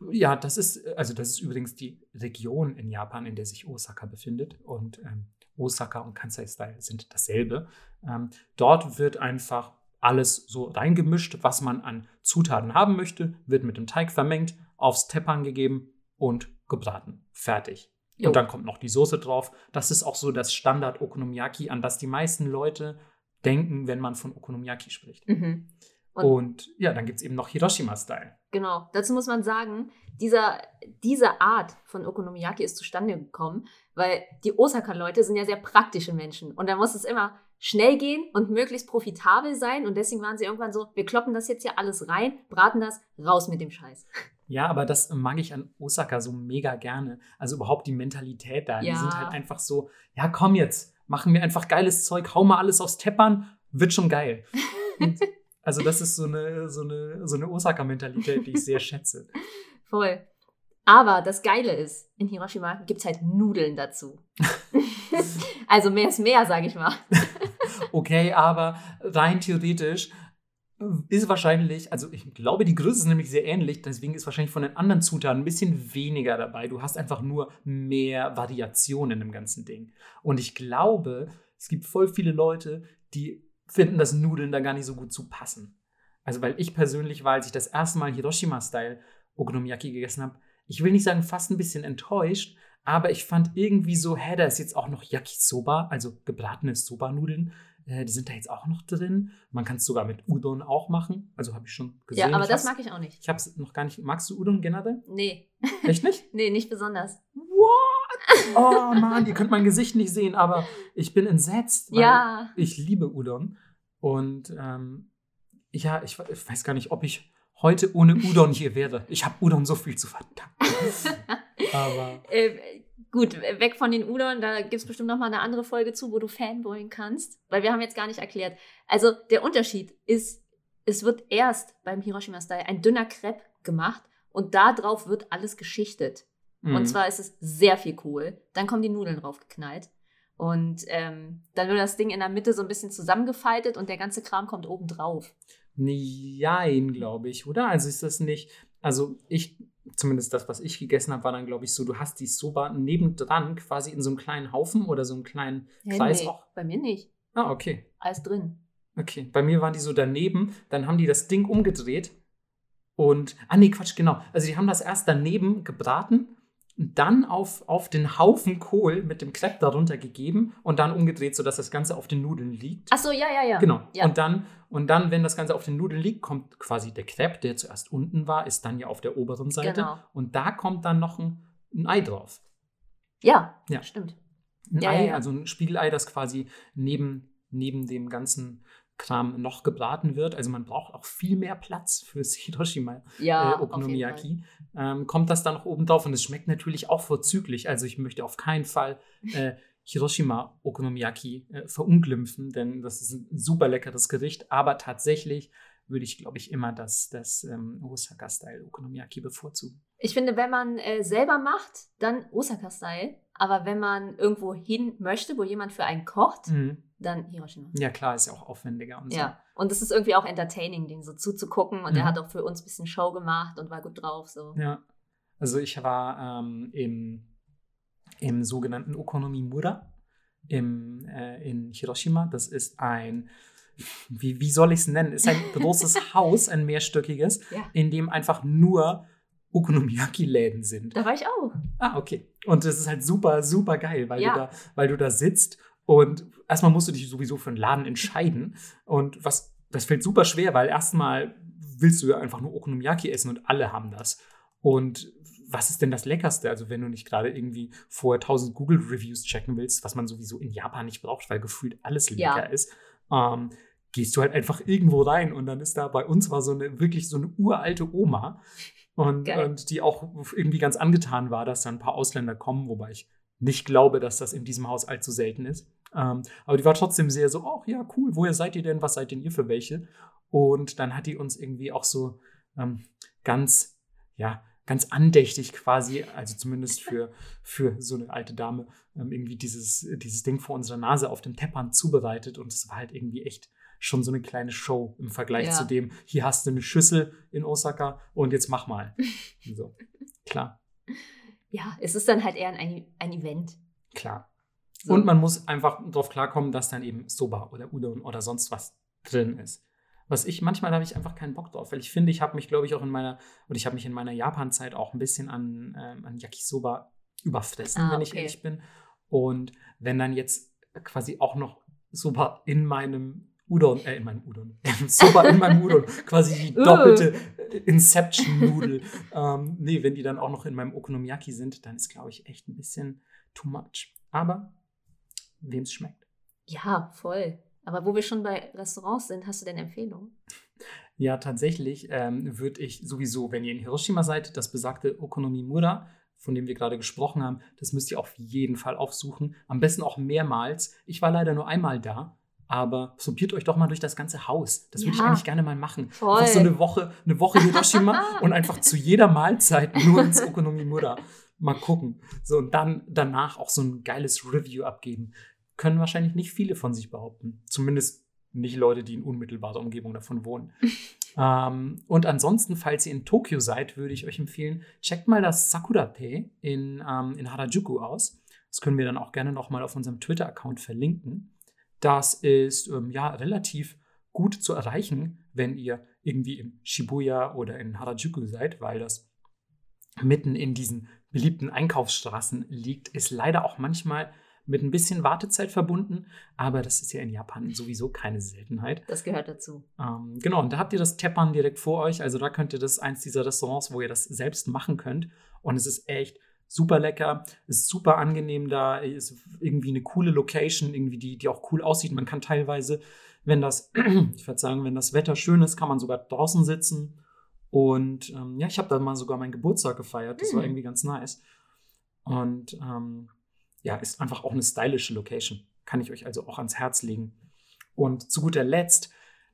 ja, das ist, also das ist übrigens die Region in Japan, in der sich Osaka befindet. Und ähm, Osaka und Kansai-Style sind dasselbe. Ähm, dort wird einfach alles so reingemischt, was man an Zutaten haben möchte, wird mit dem Teig vermengt, aufs Teppan gegeben und gebraten. Fertig. Jo. Und dann kommt noch die Soße drauf. Das ist auch so das Standard-Okonomiyaki, an das die meisten Leute denken, wenn man von Okonomiyaki spricht. Mhm. Und- Und, ja, dann gibt es eben noch Hiroshima-Style. Genau, dazu muss man sagen, dieser, diese Art von Okonomiyaki ist zustande gekommen, weil die Osaka-Leute sind ja sehr praktische Menschen und da muss es immer schnell gehen und möglichst profitabel sein und deswegen waren sie irgendwann so, wir kloppen das jetzt hier alles rein, braten das, raus mit dem Scheiß. Ja, aber das mag ich an Osaka so mega gerne. Also überhaupt die Mentalität da. Die Ja. sind halt einfach so, ja, komm jetzt, machen wir einfach geiles Zeug, hau mal alles aufs Teppern, wird schon geil. Und also das ist so eine, so eine, so eine Osaka-Mentalität, die ich sehr schätze. Voll. Aber das Geile ist, in Hiroshima gibt es halt Nudeln dazu. also mehr ist mehr, sage ich mal. Okay, aber rein theoretisch ist wahrscheinlich, also ich glaube, die Größe ist nämlich sehr ähnlich, deswegen ist wahrscheinlich von den anderen Zutaten ein bisschen weniger dabei. Du hast einfach nur mehr Variation in dem ganzen Ding. Und ich glaube, es gibt voll viele Leute, die finden, dass Nudeln da gar nicht so gut zu passen. Also, weil ich persönlich war, als ich das erste Mal Hiroshima-Style Okonomiyaki gegessen habe, ich will nicht sagen fast ein bisschen enttäuscht, aber ich fand irgendwie so, hä, da ist jetzt auch noch Yakisoba, also gebratene Soba-Nudeln. Äh, die sind da jetzt auch noch drin. Man kann es sogar mit Udon auch machen. Also habe ich schon gesehen. Ja, aber das mag ich auch nicht. Ich habe es noch gar nicht. Magst du Udon generell? Nee, Echt nicht? nee, nicht besonders. Oh Mann, ihr könnt mein Gesicht nicht sehen, aber ich bin entsetzt. weil Ja. Ich liebe Udon. Und ähm, ja, ich, ich weiß gar nicht, ob ich heute ohne Udon hier wäre. Ich habe Udon so viel zu verdanken. aber Äh, gut, weg von den Udon, da gibt es bestimmt noch mal eine andere Folge zu, wo du Fanboyen kannst, weil wir haben jetzt gar nicht erklärt. Also der Unterschied ist, es wird erst beim Hiroshima-Style ein dünner Crepe gemacht und darauf wird alles geschichtet. Mhm. Und zwar ist es sehr viel Kohl. Dann kommen die Nudeln draufgeknallt. Und ähm, dann wird das Ding in der Mitte so ein bisschen zusammengefaltet und der ganze Kram kommt oben drauf. Nein, glaube ich, oder? Also ist das nicht, also ich, zumindest das, was ich gegessen habe, war dann, glaube ich, so, du hast die Soba nebendran quasi in so einem kleinen Haufen oder so einem kleinen Kreis auch. bei mir nicht. Ah, okay. Alles drin. Okay. Bei mir waren die so daneben, dann haben die das Ding umgedreht und, ah nee, Quatsch, genau. Also die haben das erst daneben gebraten dann auf, auf den Haufen Kohl mit dem Crepe darunter gegeben und dann umgedreht, sodass das Ganze auf den Nudeln liegt. Ach so, ja, ja, ja. Genau. Ja. Und, dann, und dann, wenn das Ganze auf den Nudeln liegt, kommt quasi der Crepe, der zuerst unten war, ist dann ja auf der oberen Seite. Genau. Und da kommt dann noch ein, ein Ei drauf. Ja, Ja. stimmt. Ein Ja, Ei, ja, also ein Spiegelei, das quasi neben, neben dem ganzen Kram noch gebraten wird. Also man braucht auch viel mehr Platz fürs Hiroshima Ja, äh. Okonomiyaki. Ähm, kommt das dann noch oben drauf und es schmeckt natürlich auch vorzüglich. Also ich möchte auf keinen Fall äh, Hiroshima Okonomiyaki äh, verunglimpfen, denn das ist ein super leckeres Gericht. Aber tatsächlich würde ich, glaube ich, immer das, das ähm, Osaka-Style Okonomiyaki bevorzugen. Ich finde, wenn man äh, selber macht, dann Osaka-Style. Aber wenn man irgendwo hin möchte, wo jemand für einen kocht, Mhm. dann Hiroshima. Ja, klar, ist ja auch aufwendiger und Ja, und es ist irgendwie auch entertaining, den so zuzugucken. Und Mhm. er hat auch für uns ein bisschen Show gemacht und war gut drauf. So. so. Ja. Also ich war ähm, im, im sogenannten Okonomimura im, äh, in Hiroshima. Das ist ein, wie, wie soll ich es nennen? Ist ein großes Haus, ein mehrstöckiges, Ja. in dem einfach nur Okonomiyaki-Läden sind. Da war ich auch. Ah, okay. Und das ist halt super, super geil, weil, Ja. du, da, weil du da sitzt und erstmal musst du dich sowieso für einen Laden entscheiden. Und was, das fällt super schwer, weil erstmal willst du ja einfach nur Okonomiyaki essen und alle haben das. Und was ist denn das Leckerste? Also, wenn du nicht gerade irgendwie vorher 1000 Google-Reviews checken willst, was man sowieso in Japan nicht braucht, weil gefühlt alles lecker Ja. ist, ähm, gehst du halt einfach irgendwo rein und dann ist da bei uns war so eine wirklich so eine uralte Oma und, und die auch irgendwie ganz angetan war, dass da ein paar Ausländer kommen, wobei ich nicht glaube, dass das in diesem Haus allzu selten ist. Ähm, aber die war trotzdem sehr so, ach ja, cool, woher seid ihr denn? Was seid denn ihr für welche? Und dann hat die uns irgendwie auch so ähm, ganz, ja, ganz andächtig quasi, also zumindest für, für so eine alte Dame, ähm, irgendwie dieses, dieses Ding vor unserer Nase auf dem Teppan zubereitet. Und es war halt irgendwie echt schon so eine kleine Show im Vergleich Ja. zu dem, hier hast du eine Schüssel in Osaka und jetzt mach mal. so, klar, Ja, es ist dann halt eher ein, ein Event. klar. So. Und man muss einfach darauf klarkommen, dass dann eben Soba oder Udon oder sonst was drin ist. Was ich, manchmal habe ich einfach keinen Bock drauf, weil ich finde, ich habe mich, glaube ich, auch in meiner, und ich habe mich in meiner Japan-Zeit auch ein bisschen an, ähm, an Yakisoba überfressen, Ah, wenn ich okay. ehrlich bin. Und wenn dann jetzt quasi auch noch Soba in meinem Udon, äh, in meinem Udon, Soba in meinem Udon, quasi die doppelte Inception-Nudel. ähm, nee, wenn die dann auch noch in meinem Okonomiyaki sind, dann ist, glaube ich, echt ein bisschen too much. Aber wem es schmeckt. Ja, voll. Aber wo wir schon bei Restaurants sind, hast du denn Empfehlungen? Ja, tatsächlich ähm, würde ich sowieso, wenn ihr in Hiroshima seid, das besagte Okonomimura, von dem wir gerade gesprochen haben, das müsst ihr auf jeden Fall aufsuchen. Am besten auch mehrmals. Ich war leider nur einmal da, aber probiert euch doch mal durch das ganze Haus. Das würde ich eigentlich gerne mal machen. Voll. Einfach so eine Woche, eine Woche Hiroshima und einfach zu jeder Mahlzeit nur ins Okonomimura mal gucken. So, und dann danach auch so ein geiles Review abgeben. Können wahrscheinlich nicht viele von sich behaupten. Zumindest nicht Leute, die in unmittelbarer Umgebung davon wohnen. ähm, und ansonsten, falls ihr in Tokio seid, würde ich euch empfehlen, checkt mal das Sakura-Tee in, ähm, in Harajuku aus. Das können wir dann auch gerne nochmal auf unserem Twitter-Account verlinken. Das ist ähm, ja relativ gut zu erreichen, wenn ihr irgendwie in Shibuya oder in Harajuku seid, weil das mitten in diesen beliebten Einkaufsstraßen liegt, ist leider auch manchmal mit ein bisschen Wartezeit verbunden, aber das ist ja in Japan sowieso keine Seltenheit. Das gehört dazu. Ähm, genau, und da habt ihr das Teppan direkt vor euch. Also da könnt ihr das eins dieser Restaurants, wo ihr das selbst machen könnt. Und es ist echt super lecker, ist super angenehm da, ist irgendwie eine coole Location, irgendwie die, die auch cool aussieht. Man kann teilweise, wenn das, ich würde sagen, wenn das Wetter schön ist, kann man sogar draußen sitzen. Und ähm, ja, ich habe da mal sogar meinen Geburtstag gefeiert. Das war Hm. irgendwie ganz nice. Und ähm, ja, ist einfach auch eine stylische Location. Kann ich euch also auch ans Herz legen. Und zu guter Letzt,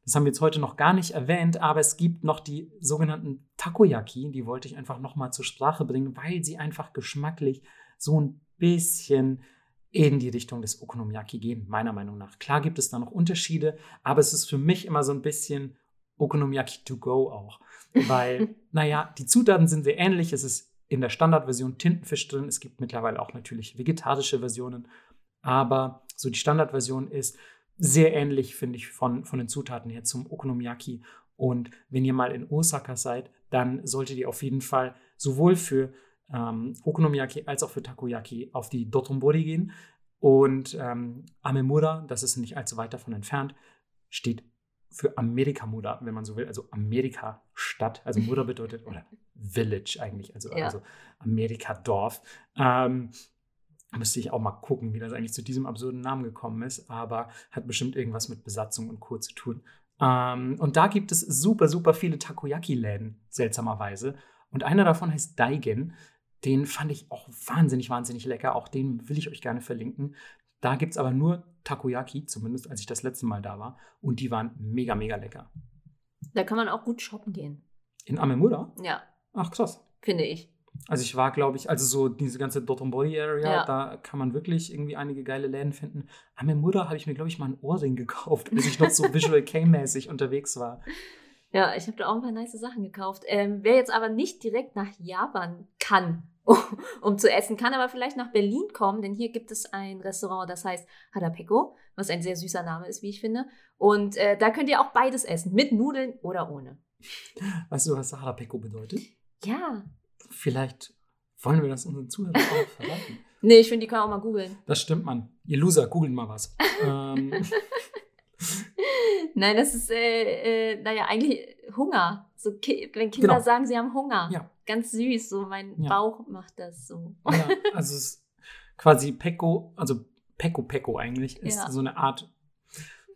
das haben wir jetzt heute noch gar nicht erwähnt, aber es gibt noch die sogenannten Takoyaki. Die wollte ich einfach nochmal zur Sprache bringen, weil sie einfach geschmacklich so ein bisschen in die Richtung des Okonomiyaki gehen, meiner Meinung nach. Klar gibt es da noch Unterschiede, aber es ist für mich immer so ein bisschen Okonomiyaki to go auch. Weil, naja, die Zutaten sind sehr ähnlich. Es ist in der Standardversion Tintenfisch drin. Es gibt mittlerweile auch natürlich vegetarische Versionen. Aber so die Standardversion ist sehr ähnlich, finde ich, von, von den Zutaten her zum Okonomiyaki. Und wenn ihr mal in Osaka seid, dann solltet ihr auf jeden Fall sowohl für ähm, Okonomiyaki als auch für Takoyaki auf die Dotonbori gehen. Und ähm, Amemura, das ist nicht allzu weit davon entfernt, steht für Amerikamura, wenn man so will, also Amerika-Stadt. Also Mura bedeutet, oder Village eigentlich, also, Ja. also Amerika-Dorf. Ähm, müsste ich auch mal gucken, wie das eigentlich zu diesem absurden Namen gekommen ist, aber hat bestimmt irgendwas mit Besatzung und Co. zu tun. Ähm, und da gibt es super, super viele Takoyaki-Läden, seltsamerweise. Und einer davon heißt Daigen. Den fand ich auch wahnsinnig, wahnsinnig lecker. Auch den will ich euch gerne verlinken. Da gibt es aber nur Takoyaki, zumindest als ich das letzte Mal da war. Und die waren mega, mega lecker. Da kann man auch gut shoppen gehen. In Amemura? Ja, Ach, krass. finde ich. Also ich war, glaube ich, also so diese ganze Dotonbori-Area, Ja. da kann man wirklich irgendwie einige geile Läden finden. Amemura habe ich mir, glaube ich, mal einen Ohrring gekauft, als ich noch so Visual K-mäßig unterwegs war. Ja, ich habe da auch ein paar nice Sachen gekauft. Ähm, wer jetzt aber nicht direkt nach Japan kann, um zu essen, kann aber vielleicht nach Berlin kommen, denn hier gibt es ein Restaurant, das heißt Harapeko, was ein sehr süßer Name ist, wie ich finde. Und äh, da könnt ihr auch beides essen, mit Nudeln oder ohne. Weißt du, was Harapeko bedeutet? Ja. Vielleicht wollen wir das unseren Zuhörern auch verraten. Nee, ich finde, die können auch mal googeln. Das stimmt, Mann. Ihr Loser, googelt mal was. ähm, Nein, das ist, äh, äh, naja, eigentlich Hunger. So, ki wenn Kinder Genau. sagen, sie haben Hunger. Ja. Ganz süß, so mein Ja. Bauch macht das so. ja, also es ist quasi Peko, also Peko Peko eigentlich, ist Ja. so eine Art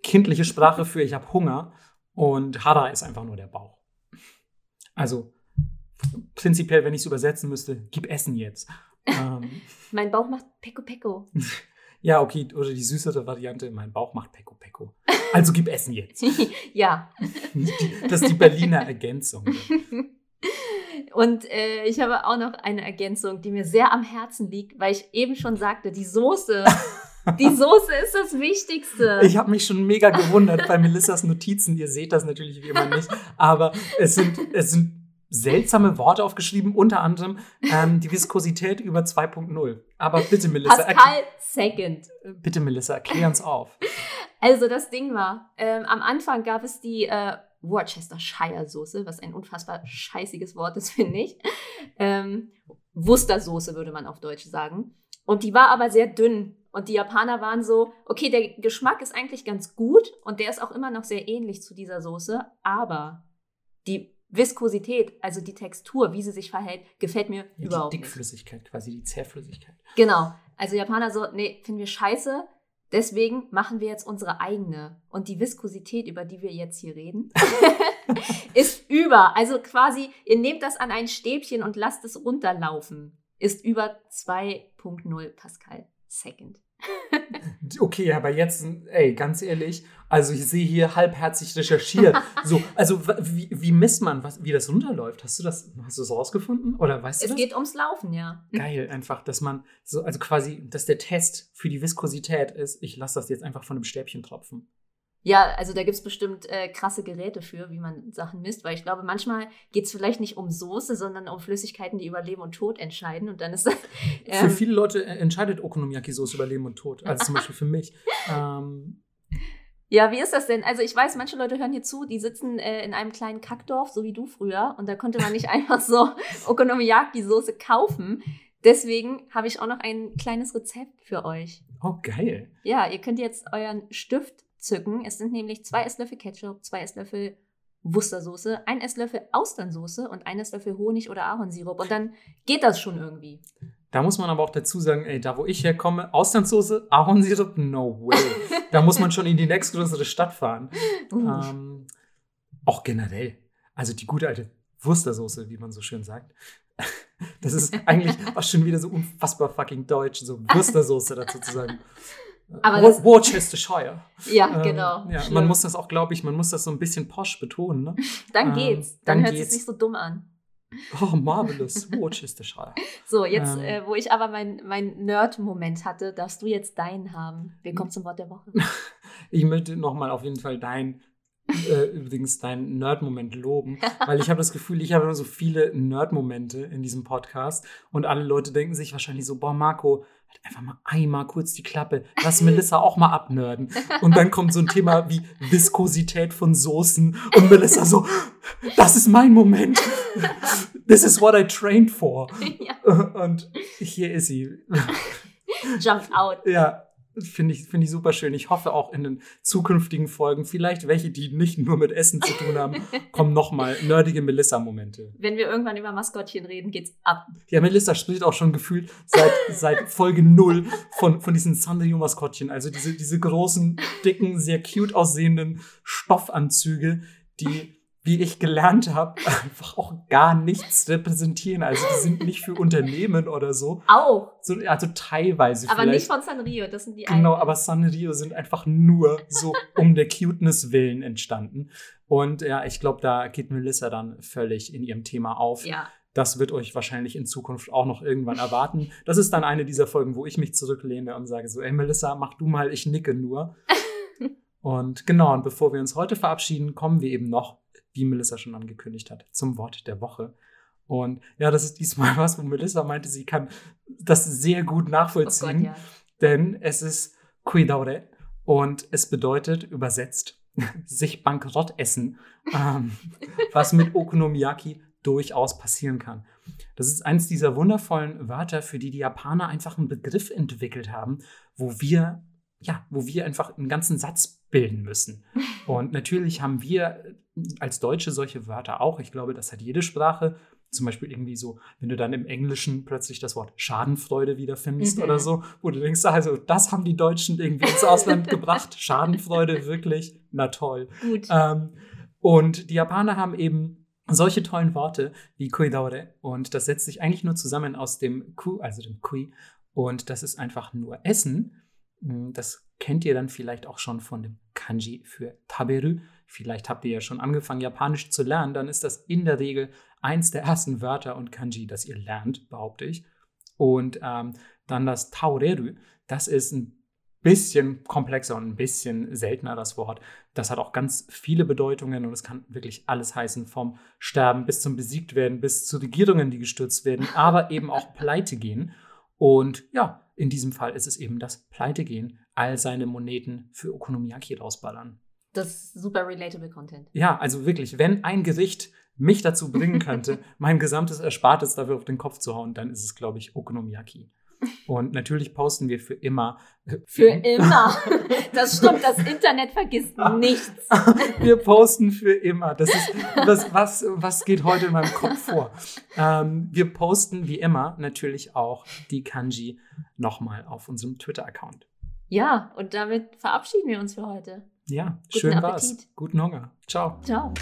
kindliche Sprache für ich habe Hunger und Hara ist einfach nur der Bauch. Also prinzipiell, wenn ich es übersetzen müsste, gib Essen jetzt. ähm, Mein Bauch macht Peko Peko. ja, okay, oder die süßere Variante, mein Bauch macht Peko Peko. Also gib Essen jetzt. ja. Das ist die Berliner Ergänzung. Und äh, ich habe auch noch eine Ergänzung, die mir sehr am Herzen liegt, weil ich eben schon sagte, die Soße. Die Soße ist das Wichtigste. Ich habe mich schon mega gewundert bei Melissas Notizen. Ihr seht das natürlich wie immer nicht, aber es sind, es sind seltsame Worte aufgeschrieben, unter anderem ähm, die Viskosität über 2.0. Aber bitte, Melissa. Pascal Second. Bitte, Melissa, erklär uns auf. Also, das Ding war, ähm, am Anfang gab es die äh, Worcestershire Soße, was ein unfassbar scheißiges Wort ist, finde ich. Ähm, Worcestersoße würde man auf Deutsch sagen. Und die war aber sehr dünn. Und die Japaner waren so, okay, der Geschmack ist eigentlich ganz gut und der ist auch immer noch sehr ähnlich zu dieser Soße, aber die Viskosität, also die Textur, wie sie sich verhält, gefällt mir ja, überhaupt die Dickflüssigkeit, nicht. quasi die Zähflüssigkeit. Genau. Also Japaner so, nee, finden wir scheiße. Deswegen machen wir jetzt unsere eigene. Und die Viskosität, über die wir jetzt hier reden, ist über. Also quasi, ihr nehmt das an ein Stäbchen und lasst es runterlaufen. Ist über 2.0 Pascal Second. Okay, aber jetzt, ey, ganz ehrlich, also ich sehe hier halbherzig recherchiert. so, also wie, wie misst man, was, wie das runterläuft? Hast du das, hast du das rausgefunden? Oder weißt du es das? geht ums Laufen, ja. Geil, einfach, dass man so, also quasi, dass der Test für die Viskosität ist, ich lasse das jetzt einfach von einem Stäbchen tropfen. Ja, also da gibt es bestimmt äh, krasse Geräte für, wie man Sachen misst, weil ich glaube, manchmal geht es vielleicht nicht um Soße, sondern um Flüssigkeiten, die über Leben und Tod entscheiden. Und dann ist das. Ähm, für viele Leute äh, entscheidet Okonomiyaki-Soße über Leben und Tod. Also zum Beispiel für mich. Ähm, ja, wie ist das denn? Also ich weiß, manche Leute hören hier zu, die sitzen äh, in einem kleinen Kackdorf, so wie du früher, und da konnte man nicht einfach so Okonomiyaki-Soße kaufen. Deswegen habe ich auch noch ein kleines Rezept für euch. Oh, geil. Ja, ihr könnt jetzt euren Stift zücken. Es sind nämlich zwei Esslöffel Ketchup, zwei Esslöffel Wustersoße, ein Esslöffel Austernsoße und ein Esslöffel Honig oder Ahornsirup. Und dann geht das schon irgendwie. Da muss man aber auch dazu sagen, ey, da wo ich herkomme, Austernsoße, Ahornsirup, no way. da muss man schon in die nächstgrößere Stadt fahren. Uh. Ähm, auch generell. Also die gute alte Wustersoße, wie man so schön sagt. Das ist eigentlich auch schon wieder so unfassbar fucking deutsch, so Wustersoße dazu zu sagen. Aber das, Worcestershire. Ja, ähm, genau. Ja, man muss das auch, glaube ich, man muss das so ein bisschen posch betonen. Ne? Dann ähm, geht's. Dann, dann hört es nicht so dumm an. Oh, marvelous. Worcestershire. so, jetzt, ähm, äh, wo ich aber meinen mein Nerd-Moment hatte, darfst du jetzt deinen haben. Willkommen zum Wort der Woche. ich möchte nochmal auf jeden Fall dein äh, übrigens deinen Nerd-Moment loben, weil ich habe das Gefühl, ich habe immer so viele Nerd-Momente in diesem Podcast und alle Leute denken sich wahrscheinlich so, boah, Marco, halt einfach mal einmal kurz die Klappe, lass Melissa auch mal abnörden. Und dann kommt so ein Thema wie Viskosität von Soßen und Melissa so, das ist mein Moment. This is what I trained for. Ja. Und hier ist sie. Jump out. Ja, Finde ich, find ich super schön. Ich hoffe auch in den zukünftigen Folgen, vielleicht welche, die nicht nur mit Essen zu tun haben, kommen nochmal nerdige Melissa-Momente. Wenn wir irgendwann über Maskottchen reden, geht's ab. Ja, Melissa spricht auch schon gefühlt seit, seit Folge null von, von diesen Sanrio-Maskottchen. Also diese, diese großen, dicken, sehr cute aussehenden Stoffanzüge, die wie ich gelernt habe, einfach auch gar nichts repräsentieren. Also die sind nicht für Unternehmen oder so. Auch. So, also teilweise Aber vielleicht. nicht von Sanrio, das sind die Genau, einen. aber Sanrio sind einfach nur so um der Cuteness willen entstanden. Und ja, ich glaube, da geht Melissa dann völlig in ihrem Thema auf. Ja. Das wird euch wahrscheinlich in Zukunft auch noch irgendwann erwarten. Das ist dann eine dieser Folgen, wo ich mich zurücklehne und sage so, ey Melissa, mach du mal, ich nicke nur. und genau, und bevor wir uns heute verabschieden, kommen wir eben noch wie Melissa schon angekündigt hat, zum Wort der Woche. Und ja, das ist diesmal was, wo Melissa meinte, sie kann das sehr gut nachvollziehen. Oh Gott, ja. Denn es ist Cuidore und es bedeutet übersetzt sich bankrott essen, ähm, was mit Okonomiyaki durchaus passieren kann. Das ist eins dieser wundervollen Wörter, für die die Japaner einfach einen Begriff entwickelt haben, wo wir ja, wo wir einfach einen ganzen Satz bilden müssen. Und natürlich haben wir als Deutsche solche Wörter auch. Ich glaube, das hat jede Sprache. Zum Beispiel irgendwie so, wenn du dann im Englischen plötzlich das Wort Schadenfreude wiederfindest mhm. oder so, wo du denkst, also das haben die Deutschen irgendwie ins Ausland gebracht. Schadenfreude, wirklich, na toll. Gut. Ähm, und die Japaner haben eben solche tollen Worte wie Kuidaure. Und das setzt sich eigentlich nur zusammen aus dem Ku, also dem Kui. Und das ist einfach nur Essen. Hm, das kennt ihr dann vielleicht auch schon von dem Kanji für Taberu. Vielleicht habt ihr ja schon angefangen, Japanisch zu lernen. Dann ist das in der Regel eins der ersten Wörter und Kanji, das ihr lernt, behaupte ich. Und ähm, dann das Taureru, das ist ein bisschen komplexer und ein bisschen seltener das Wort. Das hat auch ganz viele Bedeutungen und es kann wirklich alles heißen, vom Sterben bis zum besiegt werden, bis zu Regierungen, die gestürzt werden, aber eben auch pleite gehen. Und ja, in diesem Fall ist es eben das Pleitegehen, all seine Moneten für Okonomiyaki rausballern. Das ist super relatable Content. Ja, also wirklich, wenn ein Gericht mich dazu bringen könnte, mein gesamtes Erspartes dafür auf den Kopf zu hauen, dann ist es, glaube ich, Okonomiyaki. Und natürlich posten wir für immer. Äh, für immer. Das stimmt, das Internet vergisst nichts. Wir posten für immer. Das ist, das, was, was geht heute in meinem Kopf vor? Ähm, wir posten wie immer natürlich auch die Kanji nochmal auf unserem Twitter-Account. Ja, und damit verabschieden wir uns für heute. Ja, Guten schön Appetit. war's. Guten Hunger. Ciao. Ciao.